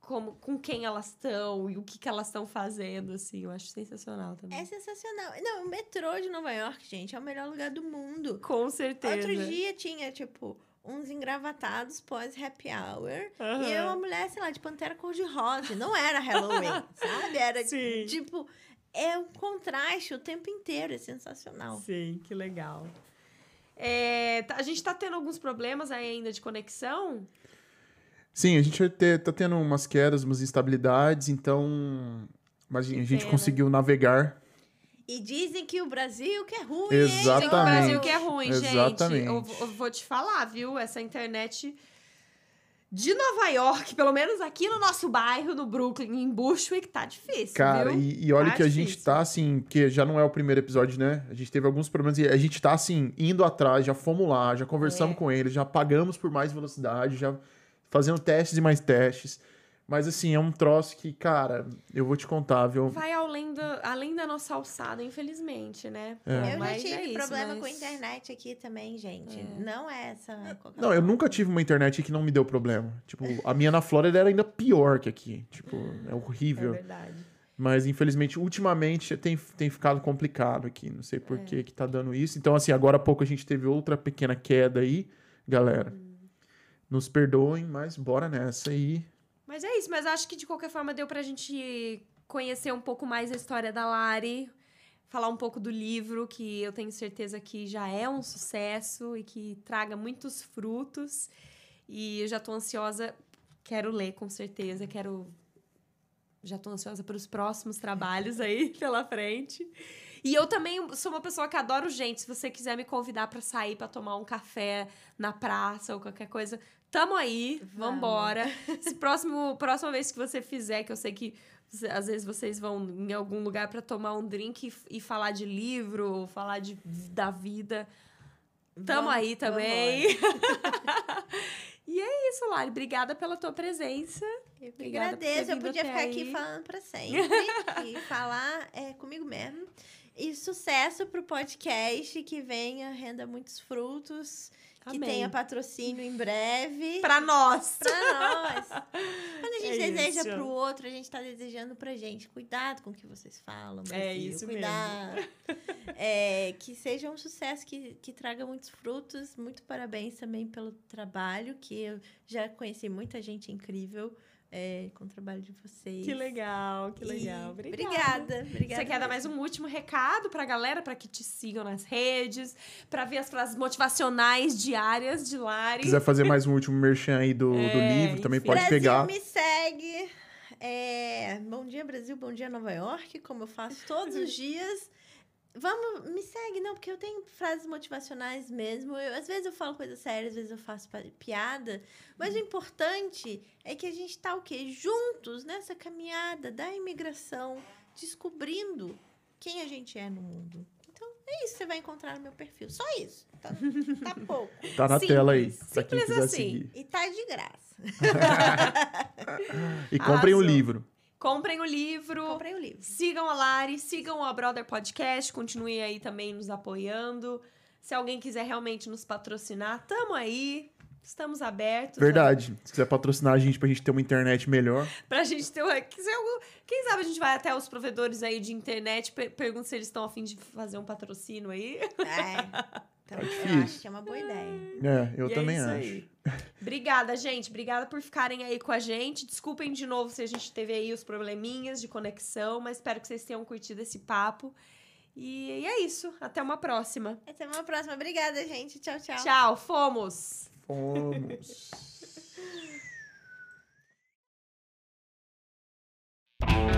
S1: Como, com quem elas estão e o que, que elas estão fazendo, assim. Eu acho sensacional também.
S3: É sensacional. Não, o metrô de Nova York, gente, é o melhor lugar do mundo.
S1: Com certeza.
S3: Outro dia tinha, tipo, uns engravatados pós-happy hour.
S1: Aham.
S3: E uma mulher, sei lá, de pantera cor-de-rosa. Não era Halloween, sabe? Era,
S1: Sim.
S3: tipo... É um contraste o tempo inteiro. É sensacional.
S1: Sim, que legal. É, tá- a gente tá tendo alguns problemas ainda de conexão.
S2: Sim, a gente vai ter, tá tendo umas quedas, umas instabilidades, então. Mas a gente
S1: pena.
S2: conseguiu navegar.
S3: E dizem que o Brasil que é ruim,
S2: Exatamente.
S1: Dizem que o Brasil que é ruim,
S2: Exatamente.
S1: gente. Eu, vou- eu vou te falar, viu? Essa internet de Nova York, pelo menos aqui no nosso bairro, no Brooklyn, em Bushwick, tá difícil,
S2: Cara,
S1: viu?
S2: e, e olha
S1: Tá
S2: que a gente
S1: difícil.
S2: tá assim, que já não é o primeiro episódio, né? A gente teve alguns problemas e a gente tá assim, indo atrás, já fomos lá, já conversamos
S1: É.
S2: com eles, já pagamos por mais velocidade, já fazendo testes e mais testes. Mas assim, é um troço que, cara, eu vou te contar, viu?
S1: Vai além da, além da nossa alçada, infelizmente, né?
S2: É.
S3: Eu já
S1: Mas
S3: tive
S1: é isso,
S3: problema
S1: mas-
S3: com a internet aqui também, gente.
S1: É.
S3: Não é essa.
S2: Não, eu nunca tive uma internet que não me deu problema. Tipo, a minha na Flórida era ainda pior que aqui. Tipo, é
S1: É
S2: horrível.
S1: verdade.
S2: Mas, infelizmente, ultimamente tem, tem ficado complicado aqui. Não sei
S1: É.
S2: por que que tá dando isso. Então, assim, agora há pouco a gente teve outra pequena queda aí. Galera,
S1: Hum.
S2: Nos perdoem, mas bora nessa aí.
S1: Mas é isso, mas acho que de qualquer forma deu pra gente conhecer um pouco mais a história da Lari, falar um pouco do livro, que eu tenho certeza que já é um sucesso e que traga muitos frutos. E eu já tô ansiosa, quero ler com certeza, quero. Já tô ansiosa para os próximos trabalhos aí pela frente. E eu também sou uma pessoa que adoro gente. Se você quiser me convidar pra sair pra tomar um café na praça ou qualquer coisa, tamo aí,
S3: Vamos.
S1: vambora. Se próximo, próxima vez que você fizer, que eu sei que às vezes vocês vão em algum lugar pra tomar um drink e, e falar de livro, ou falar de, da vida, tamo
S3: Vamos-
S1: aí também. e é isso, Lari. Obrigada pela tua presença.
S3: Eu que agradeço. Eu podia ficar
S1: aí.
S3: aqui falando pra sempre. e falar é, comigo mesmo. E sucesso pro podcast, que venha, renda muitos frutos, que
S1: Amém.
S3: tenha patrocínio em breve.
S1: Pra nós.
S3: Pra nós. Quando a gente
S1: É
S3: deseja
S1: isso.
S3: pro outro, a gente tá desejando pra gente. Cuidado com o que vocês falam, Brasil.
S1: É isso mesmo.
S3: Cuidado. É, que seja um sucesso, que, que traga muitos frutos. Muito parabéns também pelo trabalho, que eu já conheci muita gente incrível é, com o trabalho de vocês.
S1: Que legal, que
S3: E-
S1: legal. Obrigada.
S3: Obrigada. obrigada
S1: Você quer dar mais um último recado pra galera, pra que te sigam nas redes, pra ver as frases motivacionais diárias de Lari?
S2: quiser fazer mais um último merchan aí do, do
S1: É,
S2: livro, também
S1: enfim.
S2: pode
S3: Brasil
S2: pegar.
S3: me segue. É, bom dia, Brasil. Bom dia, Nova York. Como eu faço todos os dias. Vamos, me segue, não, porque eu tenho frases motivacionais mesmo. Eu- às vezes eu falo coisa séria, às vezes eu faço piada. Mas o importante é que a gente tá o quê? Juntos nessa caminhada da imigração, descobrindo quem a gente é no mundo. Então, é isso que você vai encontrar no meu perfil. Só isso. Tá, tá pouco.
S2: Tá na
S1: Simples,
S2: tela aí, pra quem
S1: simples
S2: quiser
S1: assim.
S2: seguir.
S3: E tá de graça.
S2: E comprem o
S1: Arrasou.
S2: livro.
S1: Comprem o livro.
S3: Comprei o livro.
S1: Sigam a Lari, sigam a Brother Podcast, continuem aí também nos apoiando. Se alguém quiser realmente nos patrocinar, tamo aí. Estamos abertos.
S2: Verdade. Se quiser patrocinar a gente pra gente ter uma internet melhor.
S1: Pra gente ter uma. Quem sabe a gente vai até os provedores aí de internet, per pergunta se eles estão a fim de fazer um patrocínio aí.
S3: É. Também
S2: tá
S3: eu acho que é uma boa ideia.
S2: É, eu
S1: e é
S2: também
S1: é
S2: acho.
S1: Aí. Obrigada, gente. Obrigada por ficarem aí com a gente. Desculpem de novo se a gente teve aí os probleminhas de conexão, mas espero que vocês tenham curtido esse papo. E é isso. Até uma próxima.
S3: Até uma próxima. Obrigada, gente. Tchau, tchau.
S1: Tchau. Fomos.
S2: Fomos.